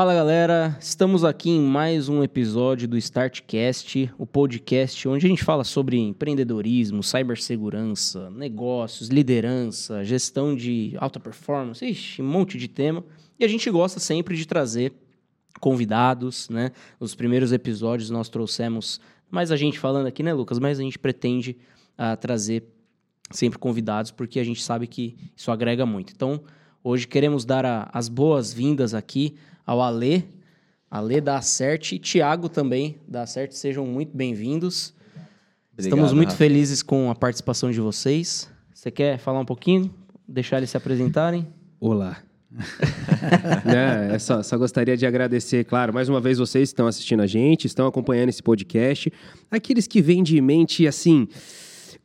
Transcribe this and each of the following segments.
Fala galera, estamos aqui em mais um episódio do Startcast, o podcast onde a gente fala sobre empreendedorismo, cibersegurança, negócios, liderança, gestão de alta performance, ixi, um monte de tema. E a gente gosta sempre de trazer convidados, né? Nos primeiros episódios nós trouxemos mais a gente falando aqui, né, Lucas? Mas a gente pretende uh, trazer sempre convidados porque a gente sabe que isso agrega muito. Então, hoje queremos dar a, as boas-vindas aqui ao Alê, Alê da Acerte e Tiago também da Acerte. Sejam muito bem-vindos. Estamos muito Rafa. felizes com a participação de vocês. Você quer falar um pouquinho? Deixar eles se apresentarem? Olá. né? só, só, gostaria de agradecer, claro, mais uma vez vocês estão assistindo a gente, estão acompanhando esse podcast. Aqueles que vêm de mente assim,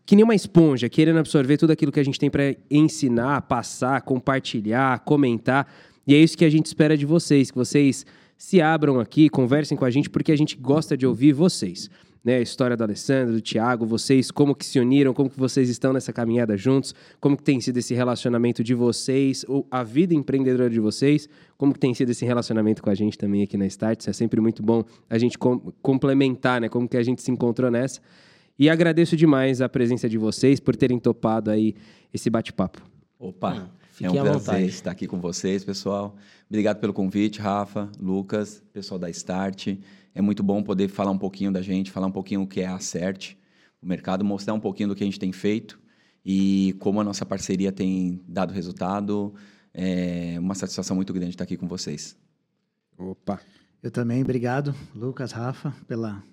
que nem uma esponja, querendo absorver tudo aquilo que a gente tem para ensinar, passar, compartilhar, comentar. E é isso que a gente espera de vocês, que vocês se abram aqui, conversem com a gente, porque a gente gosta de ouvir vocês. Né, a história do Alessandro, do Thiago, vocês, como que se uniram, como que vocês estão nessa caminhada juntos, como que tem sido esse relacionamento de vocês, ou a vida empreendedora de vocês, como que tem sido esse relacionamento com a gente também aqui na Starts. É sempre muito bom a gente com complementar, né, como que a gente se encontrou nessa. E agradeço demais a presença de vocês por terem topado aí esse bate-papo. Opa, é um prazer vontade. estar aqui com vocês, pessoal. Obrigado pelo convite, Rafa, Lucas, pessoal da Start. É muito bom poder falar um pouquinho da gente, falar um pouquinho o que é a Cert, o mercado, mostrar um pouquinho do que a gente tem feito e como a nossa parceria tem dado resultado. É uma satisfação muito grande estar aqui com vocês. Opa! Eu também, obrigado, Lucas, Rafa, pela,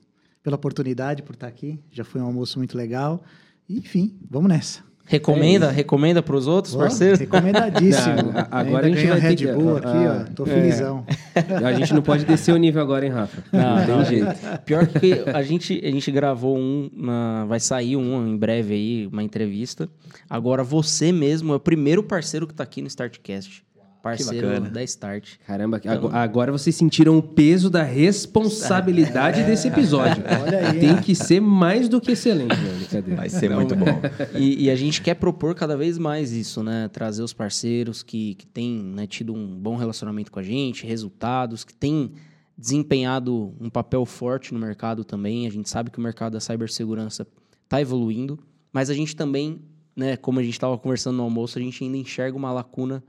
pela oportunidade, por estar aqui. Já foi um almoço muito legal. enfim, vamos nessa. Recomenda, é recomenda para os outros parceiros? Recomendadíssimo. Não, agora Ainda a gente vai Red ter Bull aqui, ah, ó. Tô é. felizão. A gente não pode descer o nível agora, hein, Rafa? Não, não tem não, jeito. Pior que a gente, a gente gravou um, na, vai sair um em breve aí, uma entrevista. Agora você mesmo é o primeiro parceiro que está aqui no Startcast parceiro da Start. Caramba, então, agora vocês sentiram o peso da responsabilidade é, desse episódio. Olha aí. Tem que ser mais do que excelente, né? Vai ser muito bom. E, e, a gente quer propor cada vez mais isso, né? Trazer os parceiros que, que têm né, tido um bom relacionamento com a gente, resultados, que têm desempenhado um papel forte no mercado também. A gente sabe que o mercado da cibersegurança está evoluindo, mas a gente também, né, como a gente estava conversando no almoço, a gente ainda enxerga uma lacuna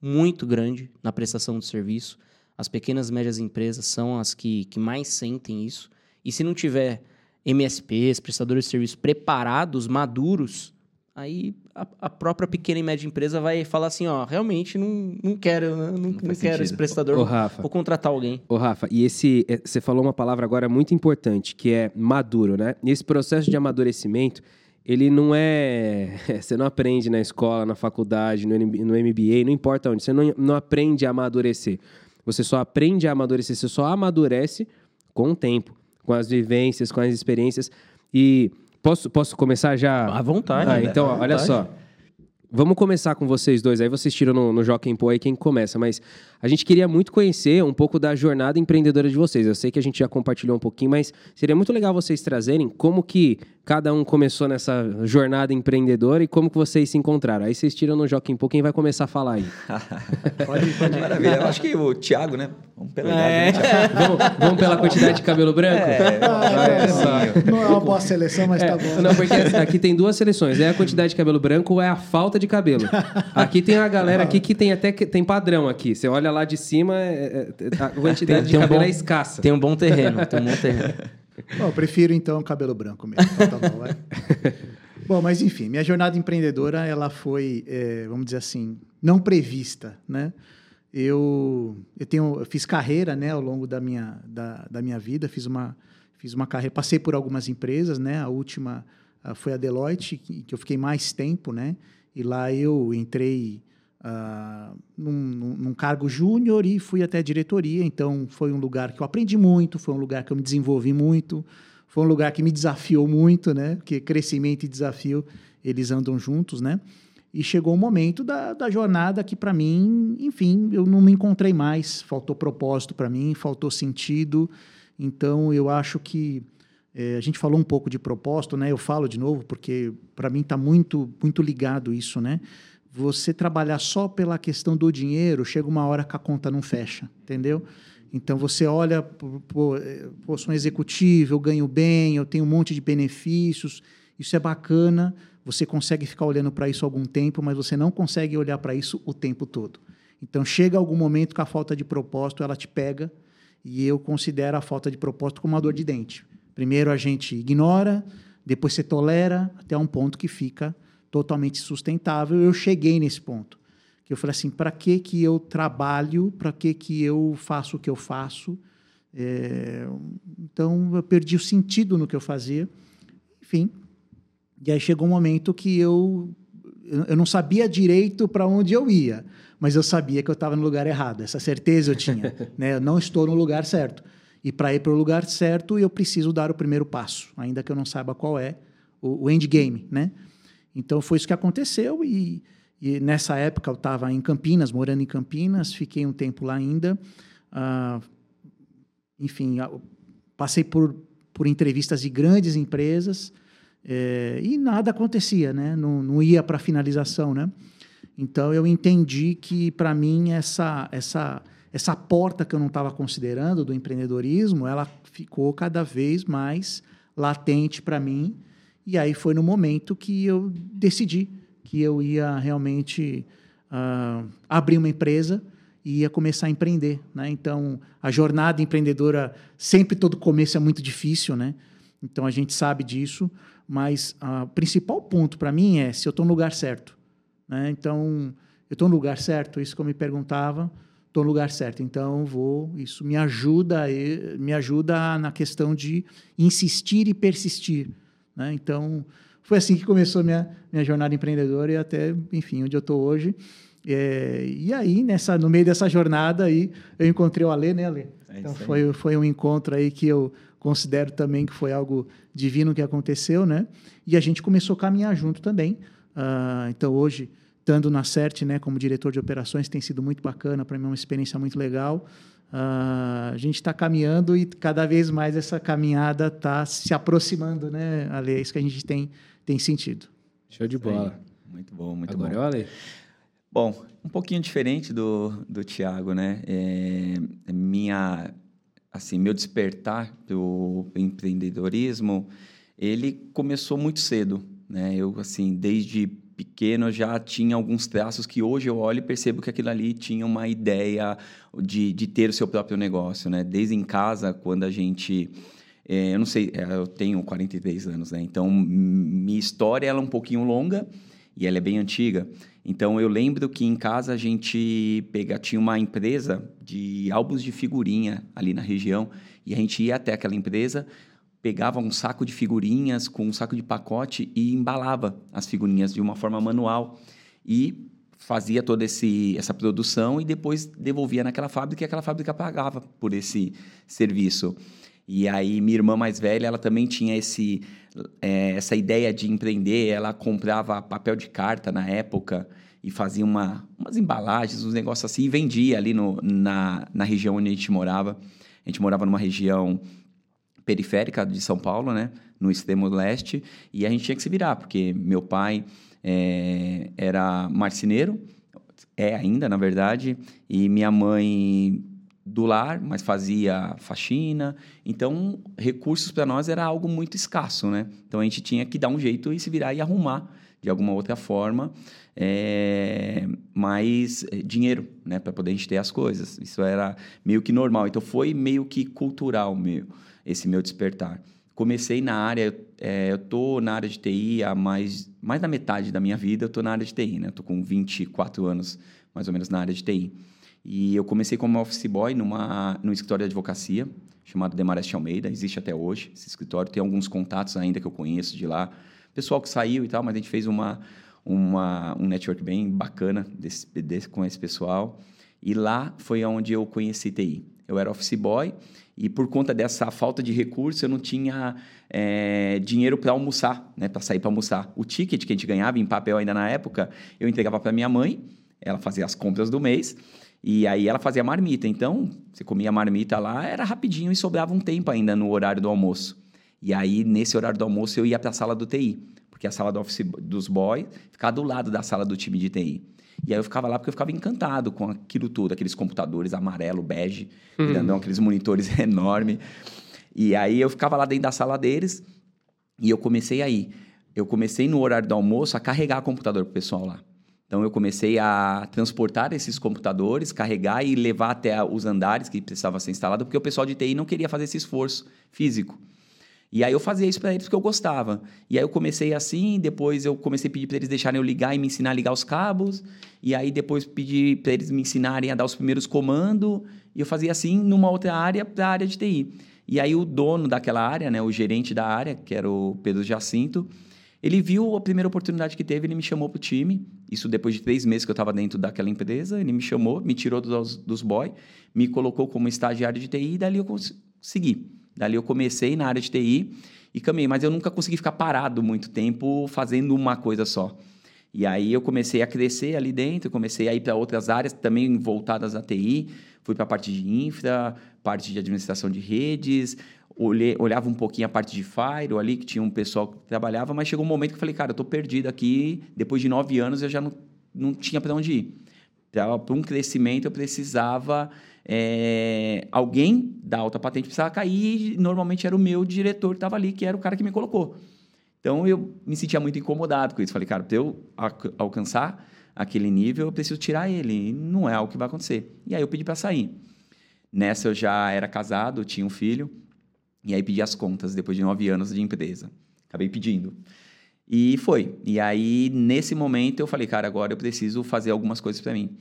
muito grande na prestação do serviço. As pequenas e médias empresas são as que, que mais sentem isso. E se não tiver MSPs, prestadores de serviço preparados, maduros, aí a, a, própria pequena e média empresa vai falar assim, ó, realmente não, não quero, né? não, não, não quero esse prestador, Ô, Rafa, vou contratar alguém. Ô, Rafa, e esse, é, você falou uma palavra agora muito importante, que é maduro, né? E esse processo de amadurecimento, ele não é. Você não aprende na escola, na faculdade, no, no MBA, não importa onde. Você não, não aprende a amadurecer. Você só aprende a amadurecer, você só amadurece com o tempo, com as vivências, com as experiências. E posso, posso começar já? À vontade. Ah, então, olha vontade. só. Vamos começar com vocês dois. Aí vocês tiram no, no Joaquim Pô aí quem começa. Mas a gente queria muito conhecer um pouco da jornada empreendedora de vocês. Eu sei que a gente já compartilhou um pouquinho, mas seria muito legal vocês trazerem como que cada um começou nessa jornada empreendedora e como que vocês se encontraram. Aí vocês tiram no Joaquim Pô, quem vai começar a falar aí? pode, pode. Maravilha. Eu acho que o Thiago, né? Vamos pela é. idade, né, vamos, vamos, pela quantidade de cabelo branco? É, ah, é, não é uma boa seleção, mas tá é, tá bom. Não, porque aqui tem duas seleções. É a quantidade de cabelo branco ou é a falta de cabelo. Aqui tem a galera aqui que tem até tem padrão aqui. Você olha lá de cima, é, é, a quantidade tem, de tem cabelo um bom, é escassa. Tem um bom terreno, tem um bom terreno. Bom, eu prefiro então cabelo branco mesmo. Então, tá bom, vai. bom, mas enfim, minha jornada empreendedora ela foi, é, vamos dizer assim, não prevista, né? Eu, eu tenho, eu fiz carreira, né, ao longo da minha, da, da minha vida, fiz uma, fiz uma carreira, passei por algumas empresas, né? A última uh, foi a Deloitte, que, que eu fiquei mais tempo, né? E lá eu entrei uh, num, num, cargo júnior e fui até diretoria. Então, foi um lugar que eu aprendi muito, foi um lugar que eu me desenvolvi muito, foi um lugar que me desafiou muito, né? Porque crescimento e desafio, eles andam juntos, né? E chegou o um momento da, da jornada que, para mim, enfim, eu não me encontrei mais. Faltou propósito para mim, faltou sentido. Então, eu acho que é, a gente falou um pouco de propósito, né? Eu falo de novo porque para mim está muito muito ligado isso, né? Você trabalhar só pela questão do dinheiro, chega uma hora que a conta não fecha, entendeu? Então você olha, pô, pô sou um executivo, eu ganho bem, eu tenho um monte de benefícios, isso é bacana, você consegue ficar olhando para isso algum tempo, mas você não consegue olhar para isso o tempo todo. Então chega algum momento que a falta de propósito ela te pega e eu considero a falta de propósito como uma dor de dente. Primeiro a gente ignora, depois você tolera até um ponto que fica totalmente sustentável. Eu cheguei nesse ponto que eu falei assim, para que que eu trabalho, para que que eu faço o que eu faço? É, então eu perdi o sentido no que eu fazia, enfim. E aí chegou um momento que eu eu não sabia direito para onde eu ia, mas eu sabia que eu estava no lugar errado. Essa certeza eu tinha, né? Eu não estou no lugar certo. E para ir para o lugar certo, eu preciso dar o primeiro passo, ainda que eu não saiba qual é o, o endgame, né? Então foi isso que aconteceu e, e nessa época eu estava em Campinas, morando em Campinas, fiquei um tempo lá ainda. Uh, enfim, passei por, por entrevistas de grandes empresas é, e nada acontecia, né? Não, não ia para finalização, né? Então eu entendi que para mim essa essa essa porta que eu não estava considerando do empreendedorismo, ela ficou cada vez mais latente para mim. E aí foi no momento que eu decidi que eu ia realmente uh, abrir uma empresa e ia começar a empreender, né? Então a jornada empreendedora sempre todo começo é muito difícil, né? Então a gente sabe disso, mas o principal ponto para mim é se eu estou no lugar certo, né? Então eu estou no lugar certo, isso que eu me perguntava estou no lugar certo. Então, vou. Isso me ajuda, me ajuda na questão de insistir e persistir. Né? Então, foi assim que começou minha minha jornada empreendedora e até, enfim, onde eu estou hoje. É, e aí, nessa, no meio dessa jornada, aí, eu encontrei o Alê, né, Alê? É então, foi, foi um encontro aí que eu considero também que foi algo divino que aconteceu, né? E a gente começou a caminhar junto também. Uh, então, hoje, estando na CERT, né, como diretor de operações, tem sido muito bacana, para mim é uma experiência muito legal. Uh, a gente está caminhando e cada vez mais essa caminhada está se aproximando, né, Ale? É isso que a gente tem, tem sentido. Show de bola. Muito bom, muito Agora bom. Agora Ale. Bom, um pouquinho diferente do, do Tiago, né? É, é, minha, assim, meu despertar do empreendedorismo, ele começou muito cedo, né? Eu, assim, desde pequeno já tinha alguns traços que hoje eu olho e percebo que aquilo ali tinha uma ideia de, de ter o seu próprio negócio, né? Desde em casa, quando a gente... É, eu não sei, é, eu tenho 43 anos, né? Então, minha história ela é um pouquinho longa e ela é bem antiga. Então, eu lembro que em casa a gente pega, tinha uma empresa de álbuns de figurinha ali na região e a gente ia até aquela empresa, pegava um saco de figurinhas com um saco de pacote e embalava as figurinhas de uma forma manual e fazia toda esse, essa produção e depois devolvia naquela fábrica e aquela fábrica pagava por esse serviço. E aí minha irmã mais velha, ela também tinha esse, é, essa ideia de empreender, ela comprava papel de carta na época e fazia uma, umas embalagens, uns negócios assim, e vendia ali no, na, na região onde a gente morava. A gente morava numa região periférica de São Paulo, né? No extremo leste. E a gente tinha que se virar, porque meu pai é, era marceneiro, é ainda, na verdade, e minha mãe do lar, mas fazia faxina. Então, recursos para nós era algo muito escasso, né? Então, a gente tinha que dar um jeito e se virar e arrumar de alguma outra forma é, mais é, dinheiro, né? Para poder a gente ter as coisas. Isso era meio que normal. Então, foi meio que cultural meu esse meu despertar. Comecei na área, é, eu tô na área de TI há mais, mais da metade da minha vida, eu tô na área de TI, né? Eu tô com 24 anos, mais ou menos, na área de TI. E eu comecei como office boy numa, num escritório de advocacia chamado Demarest Almeida, existe até hoje esse escritório, tem alguns contatos ainda que eu conheço de lá, pessoal que saiu e tal, mas a gente fez uma, uma, um network bem bacana desse, desse, com esse pessoal. E lá foi onde eu conheci TI. Eu era office boy e por conta dessa falta de recurso, eu não tinha é, dinheiro para almoçar, né, para sair para almoçar. O ticket que a gente ganhava em papel ainda na época, eu entregava para minha mãe, ela fazia as compras do mês, e aí ela fazia marmita. Então, você comia marmita lá, era rapidinho e sobrava um tempo ainda no horário do almoço. E aí, nesse horário do almoço, eu ia para a sala do TI porque a sala do office dos boys ficava do lado da sala do time de TI. E aí eu ficava lá porque eu ficava encantado com aquilo tudo, aqueles computadores amarelo, bege, uhum. grandão, aqueles monitores enormes. E aí eu ficava lá dentro da sala deles e eu comecei aí. Eu comecei no horário do almoço a carregar computador pro pessoal lá. Então eu comecei a transportar esses computadores, carregar e levar até os andares que precisava ser instalado, porque o pessoal de TI não queria fazer esse esforço físico. E aí eu fazia isso para eles porque eu gostava. E aí eu comecei assim, depois eu comecei a pedir para eles deixarem eu ligar e me ensinar a ligar os cabos. E aí depois pedi para eles me ensinarem a dar os primeiros comandos. E eu fazia assim numa outra área para a área de TI. E aí o dono daquela área, né, o gerente da área, que era o Pedro Jacinto, ele viu a primeira oportunidade que teve, ele me chamou para o time. Isso depois de três meses que eu estava dentro daquela empresa. Ele me chamou, me tirou dos, dos boy, me colocou como estagiário de TI e dali eu consegui. Dali eu comecei na área de TI e caminhei, mas eu nunca consegui ficar parado muito tempo fazendo uma coisa só. E aí eu comecei a crescer ali dentro, comecei a ir para outras áreas também voltadas à TI, fui para a parte de infra, parte de administração de redes, olhei, olhava um pouquinho a parte de Fire ali, que tinha um pessoal que trabalhava, mas chegou um momento que eu falei, cara, eu estou perdido aqui, depois de nove anos eu já não, não tinha para onde ir. Para um crescimento eu precisava é, alguém da alta patente precisava cair, e normalmente era o meu diretor que estava ali, que era o cara que me colocou. Então eu me sentia muito incomodado com isso. Falei, cara, para eu alcançar aquele nível, eu preciso tirar ele. E não é algo que vai acontecer. E aí eu pedi para sair. Nessa eu já era casado, tinha um filho. E aí pedi as contas depois de nove anos de empresa. Acabei pedindo. E foi. E aí, nesse momento, eu falei, cara, agora eu preciso fazer algumas coisas para mim.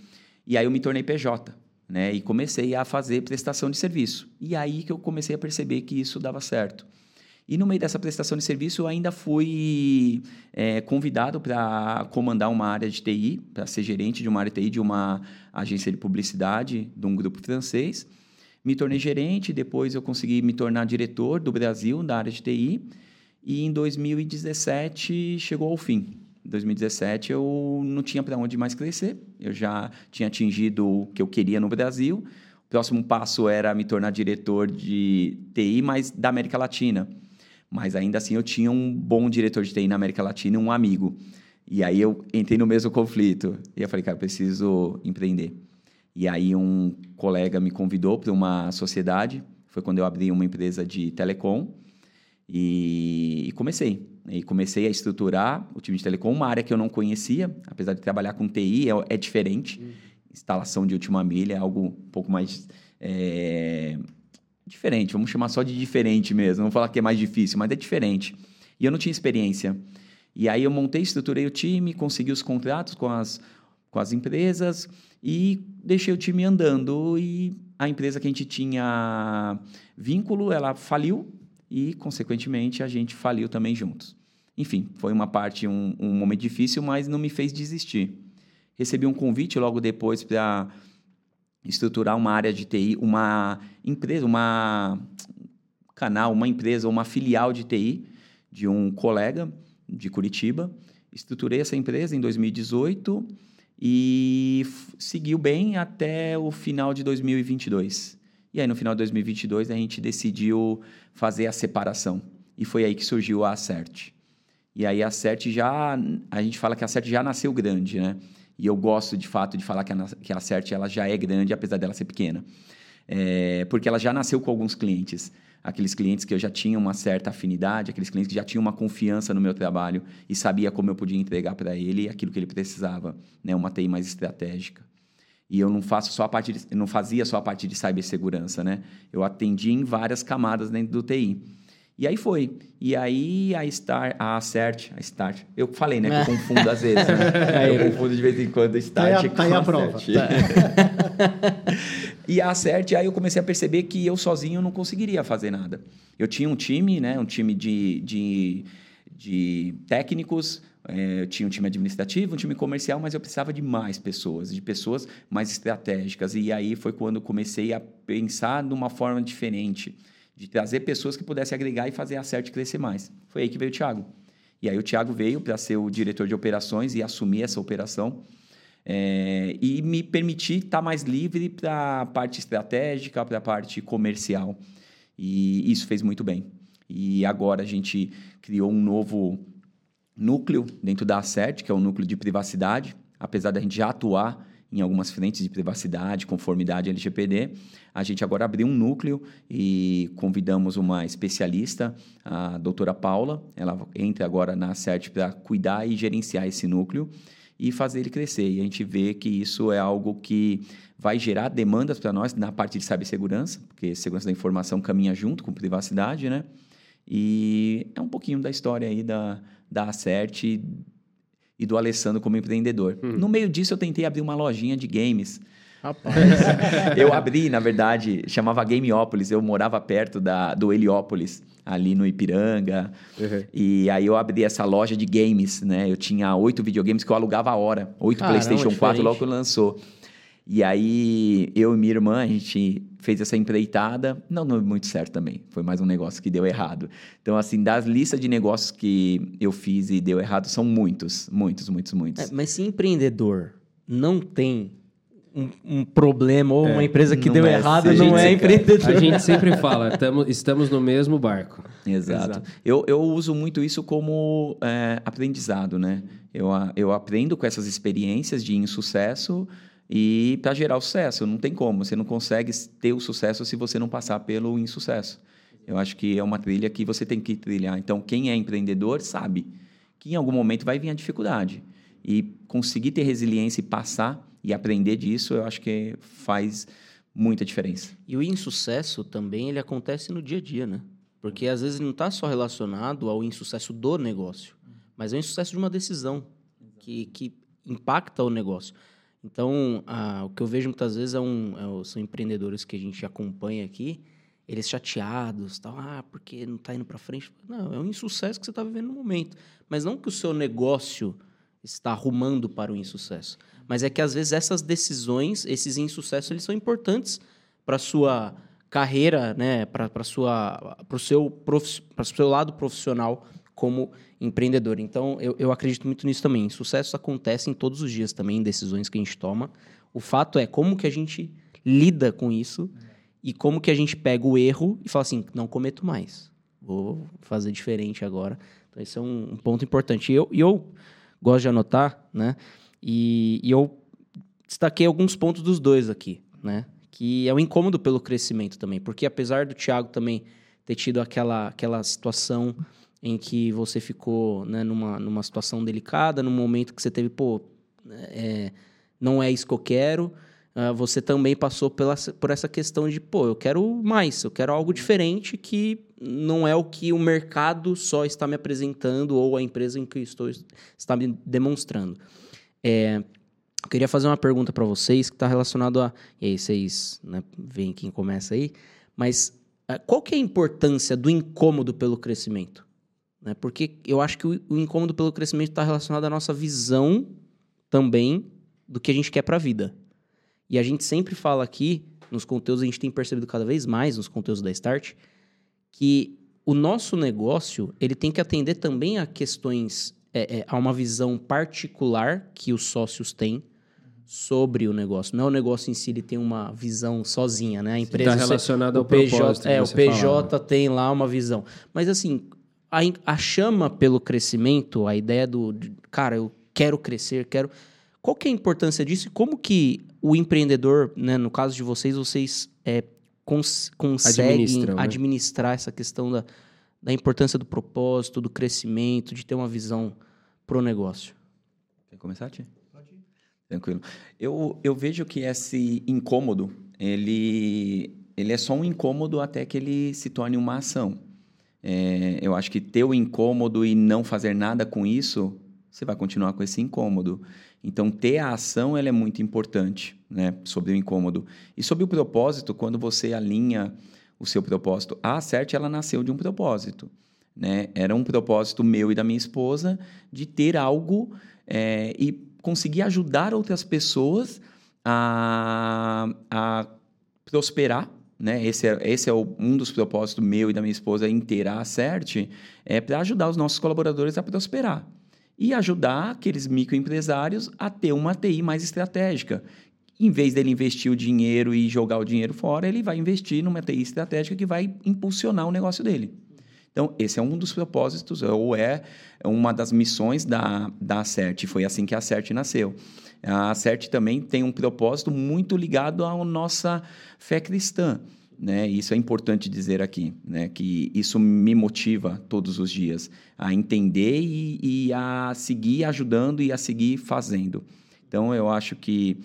E aí eu me tornei PJ né? E comecei a fazer prestação de serviço. E aí que eu comecei a perceber que isso dava certo. E no meio dessa prestação de serviço, eu ainda fui é, convidado para comandar uma área de TI, para ser gerente de uma área de TI de uma agência de publicidade de um grupo francês. Me tornei gerente, depois eu consegui me tornar diretor do Brasil da área de TI. E em 2017 chegou ao fim. Em 2017 eu não tinha para onde mais crescer, eu já tinha atingido o que eu queria no Brasil. O próximo passo era me tornar diretor de TI, mas da América Latina. Mas ainda assim eu tinha um bom diretor de TI na América Latina, um amigo. E aí eu entrei no mesmo conflito. E eu falei, cara, preciso empreender. E aí um colega me convidou para uma sociedade. Foi quando eu abri uma empresa de telecom. E, e comecei. E comecei a estruturar o time de telecom, uma área que eu não conhecia, apesar de trabalhar com TI, é, é diferente. Uhum. Instalação de última milha é algo um pouco mais é, diferente, vamos chamar só de diferente mesmo. Não falar que é mais difícil, mas é diferente. E eu não tinha experiência. E aí eu montei, estruturei o time, consegui os contratos com as, com as empresas e deixei o time andando. E a empresa que a gente tinha vínculo, ela faliu e, consequentemente, a gente faliu também juntos. Enfim, foi uma parte, um, um momento difícil, mas não me fez desistir. Recebi um convite logo depois para estruturar uma área de TI, uma empresa, uma canal, uma empresa, uma filial de TI de um colega de Curitiba. Estruturei essa empresa em 2018 e seguiu bem até o final de 2022. E aí, no final de 2022, a gente decidiu fazer a separação. E foi aí que surgiu a Acert. E aí a CERT já, a gente fala que a CERT já nasceu grande, né? E eu gosto de fato de falar que a, que a CERT ela já é grande, apesar dela ser pequena. É, porque ela já nasceu com alguns clientes. Aqueles clientes que eu já tinha uma certa afinidade, aqueles clientes que já tinham uma confiança no meu trabalho e sabia como eu podia entregar para ele aquilo que ele precisava, né? Uma TI mais estratégica. E eu não faço só a parte de, não fazia só a parte de cibersegurança, né? Eu atendi em várias camadas dentro do TI. E aí foi. E aí a Star, a Cert, a Start. Eu falei, né? Que eu confundo às vezes. Né? eu confundo de vez em quando a Start tá aí a, tá a, a prova. Tá. e a Cert, aí eu comecei a perceber que eu sozinho não conseguiria fazer nada. Eu tinha um time, né? Um time de, de, de técnicos, é, eu tinha um time administrativo, um time comercial, mas eu precisava de mais pessoas, de pessoas mais estratégicas. E aí foi quando comecei a pensar de uma forma diferente de trazer pessoas que pudessem agregar e fazer a CERT crescer mais. Foi aí que veio o Thiago. E aí o Thiago veio para ser o diretor de operações e assumir essa operação é, e me permitir estar tá mais livre para a parte estratégica, para a parte comercial. E isso fez muito bem. E agora a gente criou um novo núcleo dentro da ACERT, que é o núcleo de privacidade, apesar da gente já atuar em algumas frentes de privacidade, conformidade LGPD. A gente agora abriu um núcleo e convidamos uma especialista, a doutora Paula. Ela entra agora na CERT para cuidar e gerenciar esse núcleo e fazer ele crescer. E a gente vê que isso é algo que vai gerar demandas para nós na parte de cibersegurança, porque segurança da informação caminha junto com privacidade, né? E é um pouquinho da história aí da, da Acert e do Alessandro como empreendedor. Hum. No meio disso, eu tentei abrir uma lojinha de games. Rapaz. eu abri, na verdade, chamava Gameópolis. Eu morava perto da, do Heliópolis, ali no Ipiranga. Uhum. E aí eu abri essa loja de games, né? Eu tinha oito videogames que eu alugava a hora. Oito PlayStation 4 logo que lançou. E aí eu e minha irmã, a gente fez essa empreitada, não deu muito certo também. Foi mais um negócio que deu errado. Então, assim, das listas de negócios que eu fiz e deu errado, são muitos, muitos, muitos, muitos. É, mas se empreendedor não tem um, um problema ou é, uma empresa que deu é errado, não é empreendedor. A gente sempre fala, tamo, estamos no mesmo barco. Exato. Exato. Eu, eu uso muito isso como é, aprendizado, né? Eu, eu aprendo com essas experiências de insucesso e para gerar o sucesso. Não tem como. Você não consegue ter o sucesso se você não passar pelo insucesso. Eu acho que é uma trilha que você tem que trilhar. Então, quem é empreendedor sabe que em algum momento vai vir a dificuldade. E conseguir ter resiliência e passar e aprender disso, eu acho que faz muita diferença. E o insucesso também ele acontece no dia a dia, né? Porque às vezes não está só relacionado ao insucesso do negócio, mas é o insucesso de uma decisão que, que impacta o negócio. Então, ah, o que eu vejo muitas vezes é um, é, são empreendedores que a gente acompanha aqui, eles chateados, tal, ah, porque não está indo para frente. Não, é um insucesso que você está vivendo no momento. Mas não que o seu negócio está arrumando para o insucesso, mas é que às vezes essas decisões, esses insucessos, eles são importantes para a sua carreira, né, para o seu, seu lado profissional como empreendedor. Então, eu, eu acredito muito nisso também. Sucessos acontecem todos os dias também, em decisões que a gente toma. O fato é como que a gente lida com isso e como que a gente pega o erro e fala assim, não cometo mais. Vou fazer diferente agora. Então, esse é um, um ponto importante. E eu, eu gosto de anotar, né? E, e eu destaquei alguns pontos dos dois aqui, né? Que é o incômodo pelo crescimento também. Porque apesar do Thiago também ter tido aquela, aquela situação em que você ficou né, numa, numa situação delicada, num momento que você teve, pô, é, não é isso que eu quero. Uh, você também passou pela, por essa questão de, pô, eu quero mais, eu quero algo diferente que não é o que o mercado só está me apresentando ou a empresa em que estou está me demonstrando. É, eu queria fazer uma pergunta para vocês que está relacionado a. E aí, vocês né, veem quem começa aí, mas uh, qual que é a importância do incômodo pelo crescimento? Né? Porque eu acho que o, o incômodo pelo crescimento está relacionado à nossa visão também do que a gente quer para a vida. E a gente sempre fala aqui, nos conteúdos, a gente tem percebido cada vez mais nos conteúdos da Start, que o nosso negócio ele tem que atender também a questões, é, é, a uma visão particular que os sócios têm sobre o negócio. Não é o negócio em si, ele tem uma visão sozinha, né? A empresa está relacionada ao PJ, propósito. É, o PJ tem lá uma visão. Mas assim, a, a chama pelo crescimento, a ideia do, cara, eu quero crescer, quero. Qual que é a importância disso e como que o empreendedor, né, no caso de vocês, vocês é, cons conseguem né? administrar essa questão da, da importância do propósito, do crescimento, de ter uma visão pro negócio? Quer começar, Tia? Pode ir. Tranquilo. Eu, eu vejo que esse incômodo, ele, ele é só um incômodo até que ele se torne uma ação. É, eu acho que ter o incômodo e não fazer nada com isso, você vai continuar com esse incômodo. Então, ter a ação ela é muito importante né, sobre o incômodo. E sobre o propósito, quando você alinha o seu propósito, a CERT ela nasceu de um propósito. Né? Era um propósito meu e da minha esposa de ter algo é, e conseguir ajudar outras pessoas a, a prosperar né? Esse é, esse é o, um dos propósitos meu e da minha esposa inteirar a é para ajudar os nossos colaboradores a prosperar e ajudar aqueles microempresários a ter uma TI mais estratégica. Em vez dele investir o dinheiro e jogar o dinheiro fora, ele vai investir numa TI estratégica que vai impulsionar o negócio dele. Então, esse é um dos propósitos, ou é uma das missões da, da CERT. Foi assim que a CERT nasceu. A CERT também tem um propósito muito ligado à nossa fé cristã. Né? Isso é importante dizer aqui, né? que isso me motiva todos os dias a entender e, e a seguir ajudando e a seguir fazendo. Então, eu acho que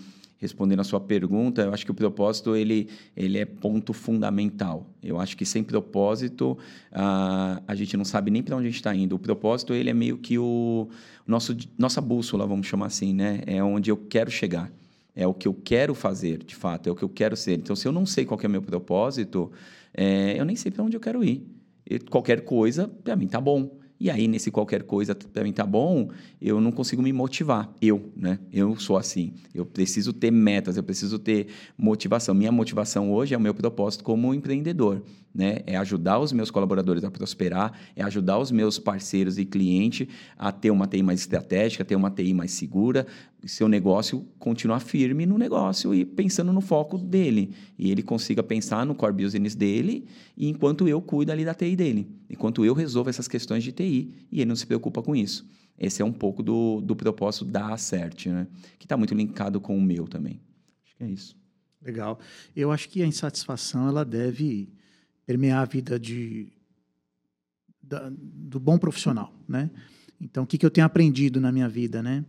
respondendo a sua pergunta, eu acho que o propósito ele, ele é ponto fundamental. Eu acho que sem propósito uh, a gente não sabe nem para onde a gente está indo. O propósito ele é meio que o nosso nossa bússola, vamos chamar assim, né? É onde eu quero chegar. É o que eu quero fazer, de fato, é o que eu quero ser. Então, se eu não sei qual é o meu propósito, é, eu nem sei para onde eu quero ir. E qualquer coisa, para mim, tá bom. E aí, nesse qualquer coisa, mim tá bom, eu não consigo me motivar. Eu, né? Eu sou assim. Eu preciso ter metas, eu preciso ter motivação. Minha motivação hoje é o meu propósito como empreendedor, né? É ajudar os meus colaboradores a prosperar, é ajudar os meus parceiros e clientes a ter uma TI mais estratégica, ter uma TI mais segura, seu negócio continuar firme no negócio e pensando no foco dele. E ele consiga pensar no core business dele, e enquanto eu cuido ali da TI dele. Enquanto eu resolvo essas questões de TI, e ele não se preocupa com isso. Esse é um pouco do, do propósito da Acert, né? Que está muito linkado com o meu também. Acho que é isso. Legal. Eu acho que a insatisfação ela deve permear a vida de, da, do bom profissional, né? Então, o que, que eu tenho aprendido na minha vida, né?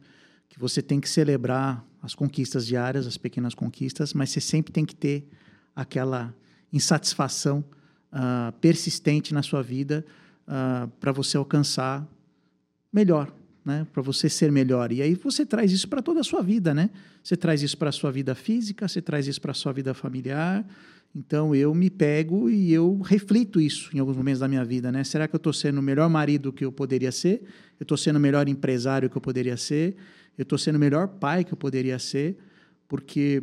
que você tem que celebrar as conquistas diárias, as pequenas conquistas, mas você sempre tem que ter aquela insatisfação uh, persistente na sua vida uh, para você alcançar melhor, né? Para você ser melhor. E aí você traz isso para toda a sua vida, né? Você traz isso para a sua vida física, você traz isso para a sua vida familiar. Então eu me pego e eu reflito isso em alguns momentos da minha vida, né? Será que eu estou sendo o melhor marido que eu poderia ser? Eu estou sendo o melhor empresário que eu poderia ser? eu estou sendo o melhor pai que eu poderia ser, porque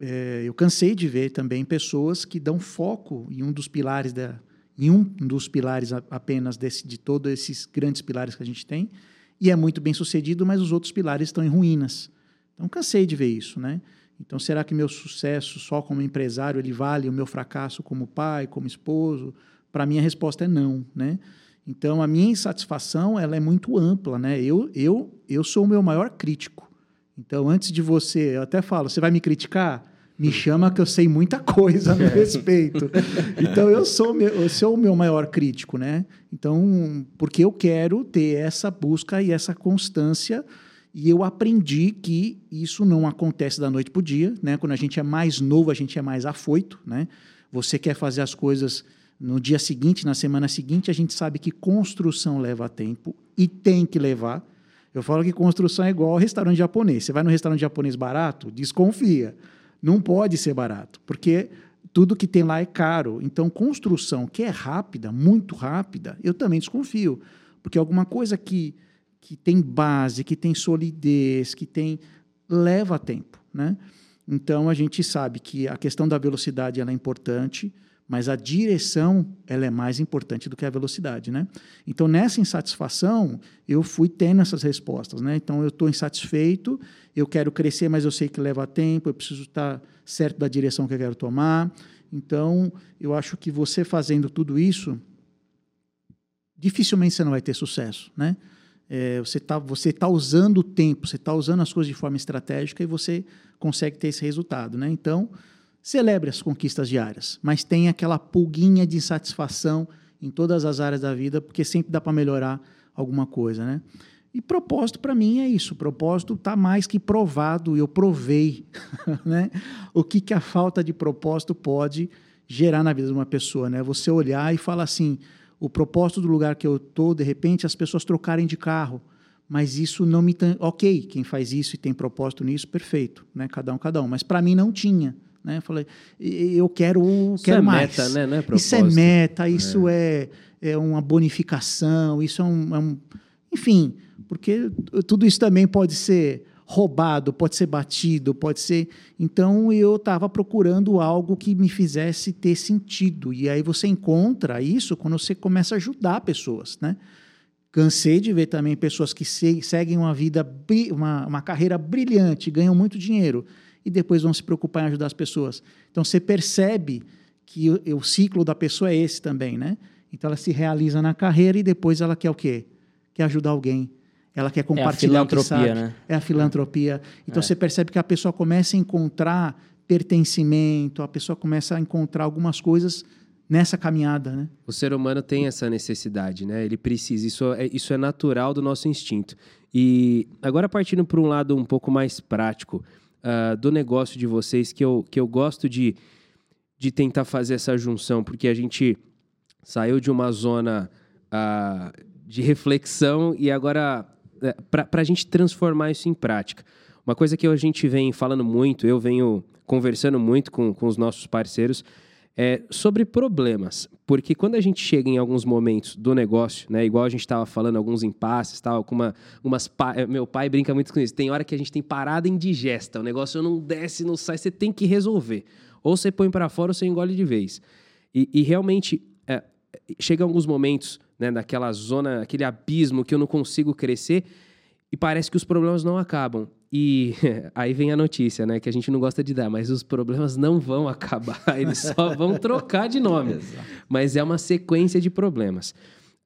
é, eu cansei de ver também pessoas que dão foco em um dos pilares da, em um dos pilares apenas desse, de todos esses grandes pilares que a gente tem, e é muito bem sucedido, mas os outros pilares estão em ruínas. Então cansei de ver isso, né? Então será que meu sucesso só como empresário ele vale o meu fracasso como pai, como esposo? Para mim a resposta é não, né? Então, a minha insatisfação ela é muito ampla, né? Eu, eu, eu sou o meu maior crítico. Então, antes de você, eu até falo, você vai me criticar? Me chama que eu sei muita coisa a meu respeito. Então, eu sou, meu, eu sou o meu maior crítico, né? Então, porque eu quero ter essa busca e essa constância e eu aprendi que isso não acontece da noite para o dia, né? Quando a gente é mais novo, a gente é mais afoito, né? Você quer fazer as coisas no dia seguinte, na semana seguinte, a gente sabe que construção leva tempo e tem que levar. Eu falo que construção é igual ao restaurante japonês. Você vai no restaurante japonês barato, desconfia. Não pode ser barato, porque tudo que tem lá é caro. Então, construção que é rápida, muito rápida, eu também desconfio. Porque alguma coisa que, que tem base, que tem solidez, que tem. leva tempo. Né? Então, a gente sabe que a questão da velocidade ela é importante mas a direção ela é mais importante do que a velocidade, né? Então nessa insatisfação eu fui tendo essas respostas, né? Então eu estou insatisfeito, eu quero crescer, mas eu sei que leva tempo, eu preciso estar certo da direção que eu quero tomar. Então eu acho que você fazendo tudo isso, dificilmente você não vai ter sucesso, né? É, você está você tá usando o tempo, você está usando as coisas de forma estratégica e você consegue ter esse resultado, né? Então Celebre as conquistas diárias, mas tenha aquela pulguinha de insatisfação em todas as áreas da vida, porque sempre dá para melhorar alguma coisa, né? E propósito para mim é isso. Propósito está mais que provado. Eu provei, né? O que, que a falta de propósito pode gerar na vida de uma pessoa, né? Você olhar e falar assim: o propósito do lugar que eu tô, de repente, as pessoas trocarem de carro, mas isso não me ok. Quem faz isso e tem propósito nisso, perfeito, né? Cada um, cada um. Mas para mim não tinha. Né? Falei, eu quero, isso quero é mais. Meta, né? Não é isso é meta, isso é, é, é uma bonificação, isso é um, é um, Enfim, porque tudo isso também pode ser roubado, pode ser batido, pode ser. Então eu estava procurando algo que me fizesse ter sentido. E aí você encontra isso quando você começa a ajudar pessoas, né? Cansei de ver também pessoas que seguem uma vida, uma, uma carreira brilhante, ganham muito dinheiro e depois vão se preocupar em ajudar as pessoas. Então você percebe que o, o ciclo da pessoa é esse também, né? Então ela se realiza na carreira e depois ela quer o quê? Quer ajudar alguém. Ela quer compartilhar é a filantropia, né? É a filantropia. Então é. você percebe que a pessoa começa a encontrar pertencimento, a pessoa começa a encontrar algumas coisas nessa caminhada, né? O ser humano tem essa necessidade, né? Ele precisa, isso é, isso é natural do nosso instinto. E agora partindo para um lado um pouco mais prático uh, do negócio de vocês, que eu, que eu gosto de, de tentar fazer essa junção, porque a gente saiu de uma zona uh, de reflexão e agora é, para a gente transformar isso em prática. Uma coisa que a gente vem falando muito, eu venho conversando muito com, com os nossos parceiros, é sobre problemas. Porque quando a gente chega em alguns momentos do negócio, né, igual a gente estava falando, alguns impasses, tal, com uma, umas pa... É, meu pai brinca muito com isso. Tem hora que a gente tem parada indigesta, o negócio não desce, não sai, você tem que resolver. Ou você põe para fora ou você engole de vez. E, e realmente, é, chega alguns momentos, né, naquela zona, aquele abismo que eu não consigo crescer e parece que os problemas não acabam. E aí vem a notícia, né? Que a gente não gosta de dar, mas os problemas não vão acabar, eles só vão trocar de nome. mas é uma sequência de problemas.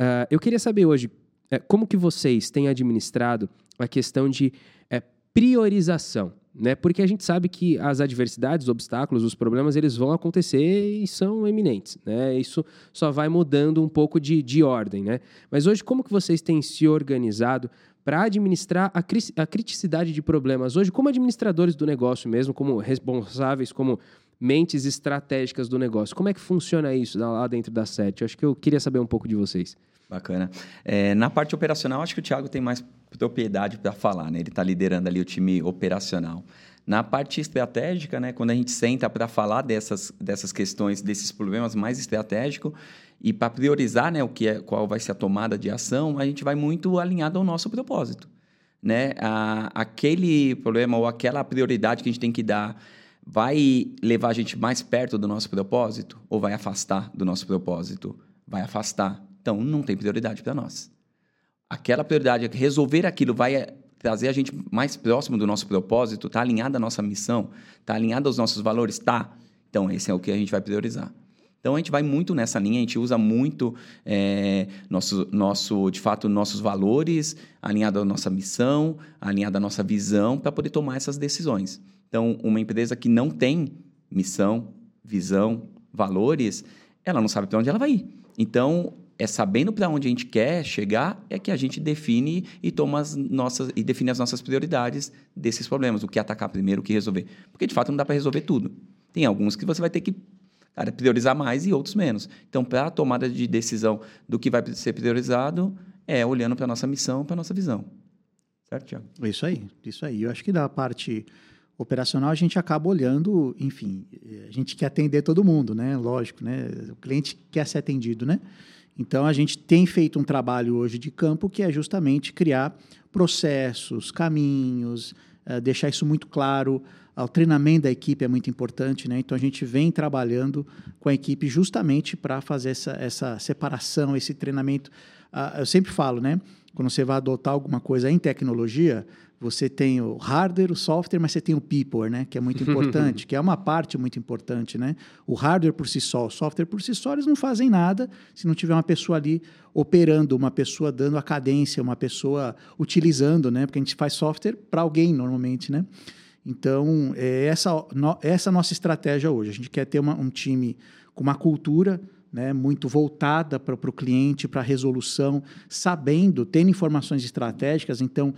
Uh, eu queria saber hoje, uh, como que vocês têm administrado a questão de uh, priorização? Né? Porque a gente sabe que as adversidades, os obstáculos, os problemas, eles vão acontecer e são eminentes, né? Isso só vai mudando um pouco de, de ordem, né? Mas hoje, como que vocês têm se organizado para administrar a, cri a criticidade de problemas hoje, como administradores do negócio mesmo, como responsáveis, como mentes estratégicas do negócio. Como é que funciona isso lá dentro da SET? Eu acho que eu queria saber um pouco de vocês. Bacana. É, na parte operacional, acho que o Thiago tem mais propriedade para falar, né? Ele está liderando ali o time operacional. Na parte estratégica, né, quando a gente senta para falar dessas, dessas questões, desses problemas mais estratégicos, e para priorizar né, o que é, qual vai ser a tomada de ação, a gente vai muito alinhado ao nosso propósito. Né? A, aquele problema ou aquela prioridade que a gente tem que dar vai levar a gente mais perto do nosso propósito ou vai afastar do nosso propósito? Vai afastar. Então, não tem prioridade para nós. Aquela prioridade, resolver aquilo vai trazer a gente mais próximo do nosso propósito, está alinhado à nossa missão, está alinhado aos nossos valores? Tá. Então, esse é o que a gente vai priorizar. Então a gente vai muito nessa linha, a gente usa muito é, nosso, nosso, de fato, nossos valores, alinhado à nossa missão, alinhado à nossa visão, para poder tomar essas decisões. Então, uma empresa que não tem missão, visão, valores, ela não sabe para onde ela vai ir. Então, é sabendo para onde a gente quer chegar é que a gente define e toma as nossas e define as nossas prioridades desses problemas, o que atacar primeiro, o que resolver. Porque de fato não dá para resolver tudo. Tem alguns que você vai ter que cara, priorizar mais e outros menos. Então, para a tomada de decisão do que vai ser priorizado, é olhando para a nossa missão, para a nossa visão. Certo, Tiago? Isso aí, isso aí. Eu acho que da parte operacional a gente acaba olhando, enfim, a gente quer atender todo mundo, né? Lógico, né? O cliente quer ser atendido, né? Então a gente tem feito um trabalho hoje de campo que é justamente criar processos, caminhos, uh, deixar isso muito claro o treinamento da equipe é muito importante, né? Então a gente vem trabalhando com a equipe justamente para fazer essa, essa separação, esse treinamento. Uh, eu sempre falo, né? Quando você vai adotar alguma coisa em tecnologia, você tem o hardware, o software, mas você tem o people, né? Que é muito importante, que é uma parte muito importante, né? O hardware por si só, o software por si só, eles não fazem nada se não tiver uma pessoa ali operando, uma pessoa dando a cadência, uma pessoa utilizando, né? Porque a gente faz software para alguém normalmente, né? Então, é essa, no, essa nossa estratégia hoje. A gente quer ter uma, um time com uma cultura né, muito voltada para o cliente, para a resolução, sabendo, tendo informações estratégicas. Então,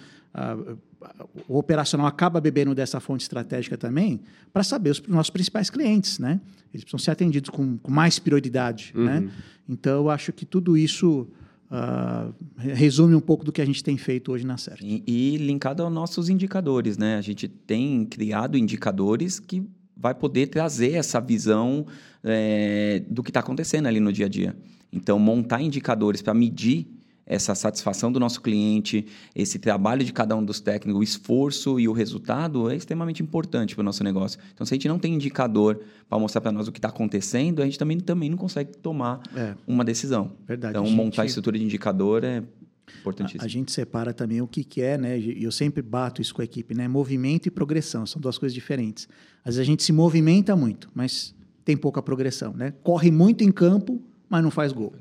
o operacional acaba bebendo dessa fonte estratégica também para saber os nossos principais clientes. Né? Eles precisam ser atendidos com, com mais prioridade. Né? Uhum. Né? Então, eu acho que tudo isso Uh, resume um pouco do que a gente tem feito hoje na série. E, e, linkado aos nossos indicadores, né? A gente tem criado indicadores que vai poder trazer essa visão é, do que está acontecendo ali no dia a dia. Então, montar indicadores para medir essa satisfação do nosso cliente, esse trabalho de cada um dos técnicos, o esforço e o resultado é extremamente importante para o nosso negócio. Então, se a gente não tem indicador para mostrar para nós o que está acontecendo, a gente também, também não consegue tomar é. uma decisão. Verdade. Então, gente... montar a estrutura de indicador é importantíssimo. A, a, gente separa também o que, que é, né? E eu sempre bato isso com a equipe, né? Movimento e progressão são duas coisas diferentes. Às vezes a gente se movimenta muito, mas tem pouca progressão, né? Corre muito em campo, mas não faz gol.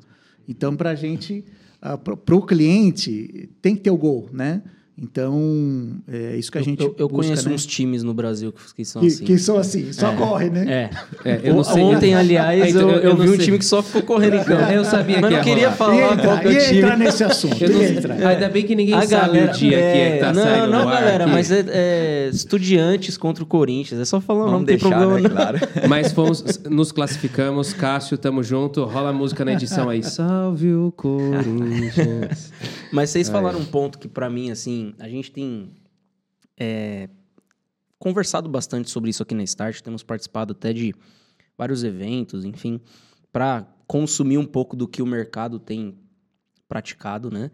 Então, para a gente, para o cliente, tem que ter o gol, né? Então, é isso que a gente. Eu, eu busca, conheço né? uns times no Brasil que, são que, assim. Que são assim, só é. corre, né? É. é eu sei, Ontem, aliás, eu, eu, vi um time que só ficou correndo em campo. Eu sabia Mas que não queria falar entra, qual que é o ia time. entrar nesse assunto. Eu não, ia entrar. Ainda bem que ninguém A sabe galera, o dia que é que tá não, saindo não, ar galera, aqui. mas é, é estudiantes contra o Corinthians. É só falar, não, não tem deixar, problema. né? não. Claro. Mas fomos, nos classificamos, Cássio, tamo junto. Rola a música na edição aí. Salve o Corinthians. Mas vocês falaram um ponto que, pra mim, assim, a gente tem é, conversado bastante sobre isso aqui na Start. Temos participado até de vários eventos, enfim, para consumir um pouco do que o mercado tem praticado, né?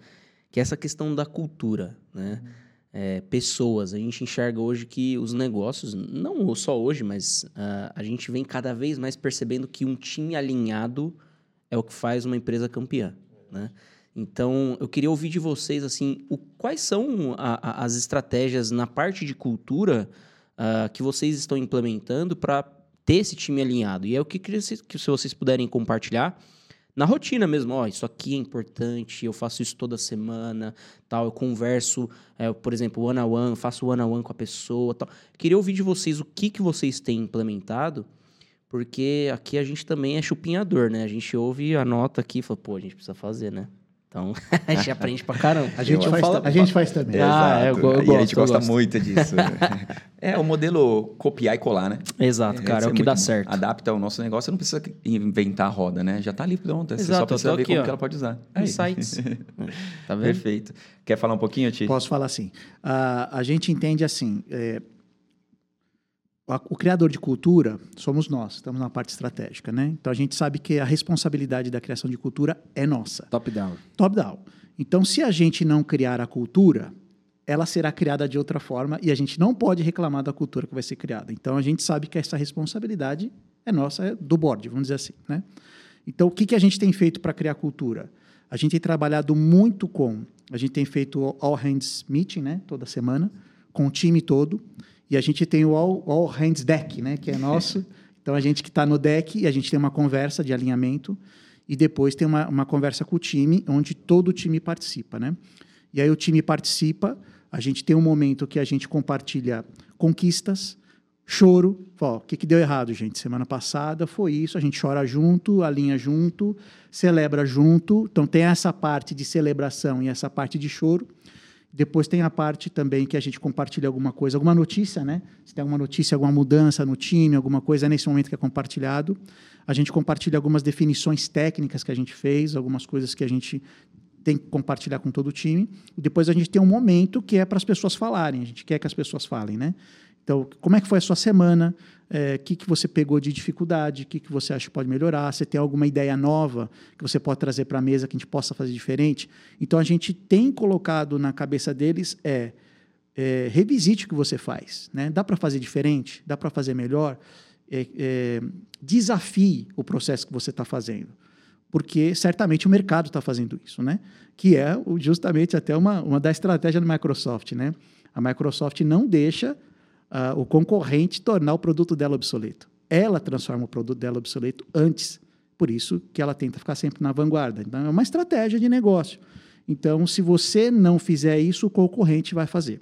Que é essa questão da cultura, né? É, pessoas. A gente enxerga hoje que os negócios, não só hoje, mas ah, a gente vem cada vez mais percebendo que um time alinhado é o que faz uma empresa campeã, né? Então, eu queria ouvir de vocês, assim, o, quais são a- a- as estratégias na parte de cultura ah, que vocês estão implementando para ter esse time alinhado? E é o que queria se- que se vocês puderem compartilhar na rotina mesmo. Ó, isso aqui é importante, eu faço isso toda semana, tal. Eu converso, é, por exemplo, one on one, faço one on one com a pessoa, tal. Queria ouvir de vocês o que, que vocês têm implementado, porque aqui a gente também é chupinhador, né? A gente ouve a nota aqui e fala, pô, a gente precisa fazer, né? Então, a gente aprende pra caramba. A gente, Eu faz, falo- a gente faz também. Ah, Exato. eu- eu e a gosto, gente gosta gosto. muito disso. é o modelo copiar e colar, né? Exato, cara, é, o que dá certo. Adapta o nosso negócio, você não precisa inventar a roda, né? Já tá ali pronta. Você Exato, só eu precisa ver aqui, como ó. que ela pode usar. Aí. Insights. tá vendo? Perfeito. Quer falar um pouquinho, Ti? Posso falar assim. a a gente entende assim. é, o criador de cultura somos nós, estamos na parte estratégica, né? Então a gente sabe que a responsabilidade da criação de cultura é nossa, Top down. top-down. Então, se a gente não criar a cultura, ela será criada de outra forma e a gente não pode reclamar da cultura que vai ser criada. Então, a gente sabe que essa responsabilidade é nossa, é do board, vamos dizer assim, né? Então, o que, que a gente tem feito para criar cultura? A gente tem trabalhado muito com, a gente tem feito o All Hands Meeting, né, toda semana, com o time todo, e a gente tem o All, All Hands Deck, né, que é nosso. Então, a gente que está no deck, e a gente tem uma conversa de alinhamento, e depois tem uma, uma conversa com o time, onde todo o time participa, né? E aí o time participa, a gente tem um momento que a gente compartilha conquistas, choro, ó, o que, que deu errado, gente? Semana passada foi isso, a gente chora junto, alinha junto, celebra junto. Então tem essa parte de celebração e essa parte de choro. Depois tem a parte também que a gente compartilha alguma coisa, alguma notícia, né? Se tem alguma notícia, alguma mudança no time, alguma coisa nesse momento que é compartilhado. A gente compartilha algumas definições técnicas que a gente fez, algumas coisas que a gente tem que compartilhar com todo o time. Depois a gente tem um momento que é para as pessoas falarem. A gente quer que as pessoas falem, né? Então, como é que foi a sua semana? É, O que, que você pegou de dificuldade? O que, que você acha que pode melhorar? Você tem alguma ideia nova que você pode trazer para a mesa que a gente possa fazer diferente? Então, a gente tem colocado na cabeça deles é, é revisite o que você faz. Né? Dá para fazer diferente? Dá para fazer melhor? É, é, desafie o processo que você está fazendo porque certamente o mercado está fazendo isso, né? Que é justamente até uma, uma da estratégia da Microsoft, né? A Microsoft não deixa ah, o concorrente tornar o produto dela obsoleto. Ela transforma o produto dela obsoleto antes. Por isso que ela tenta ficar sempre na vanguarda. Então, é uma estratégia de negócio. Então, se você não fizer isso, o concorrente vai fazer.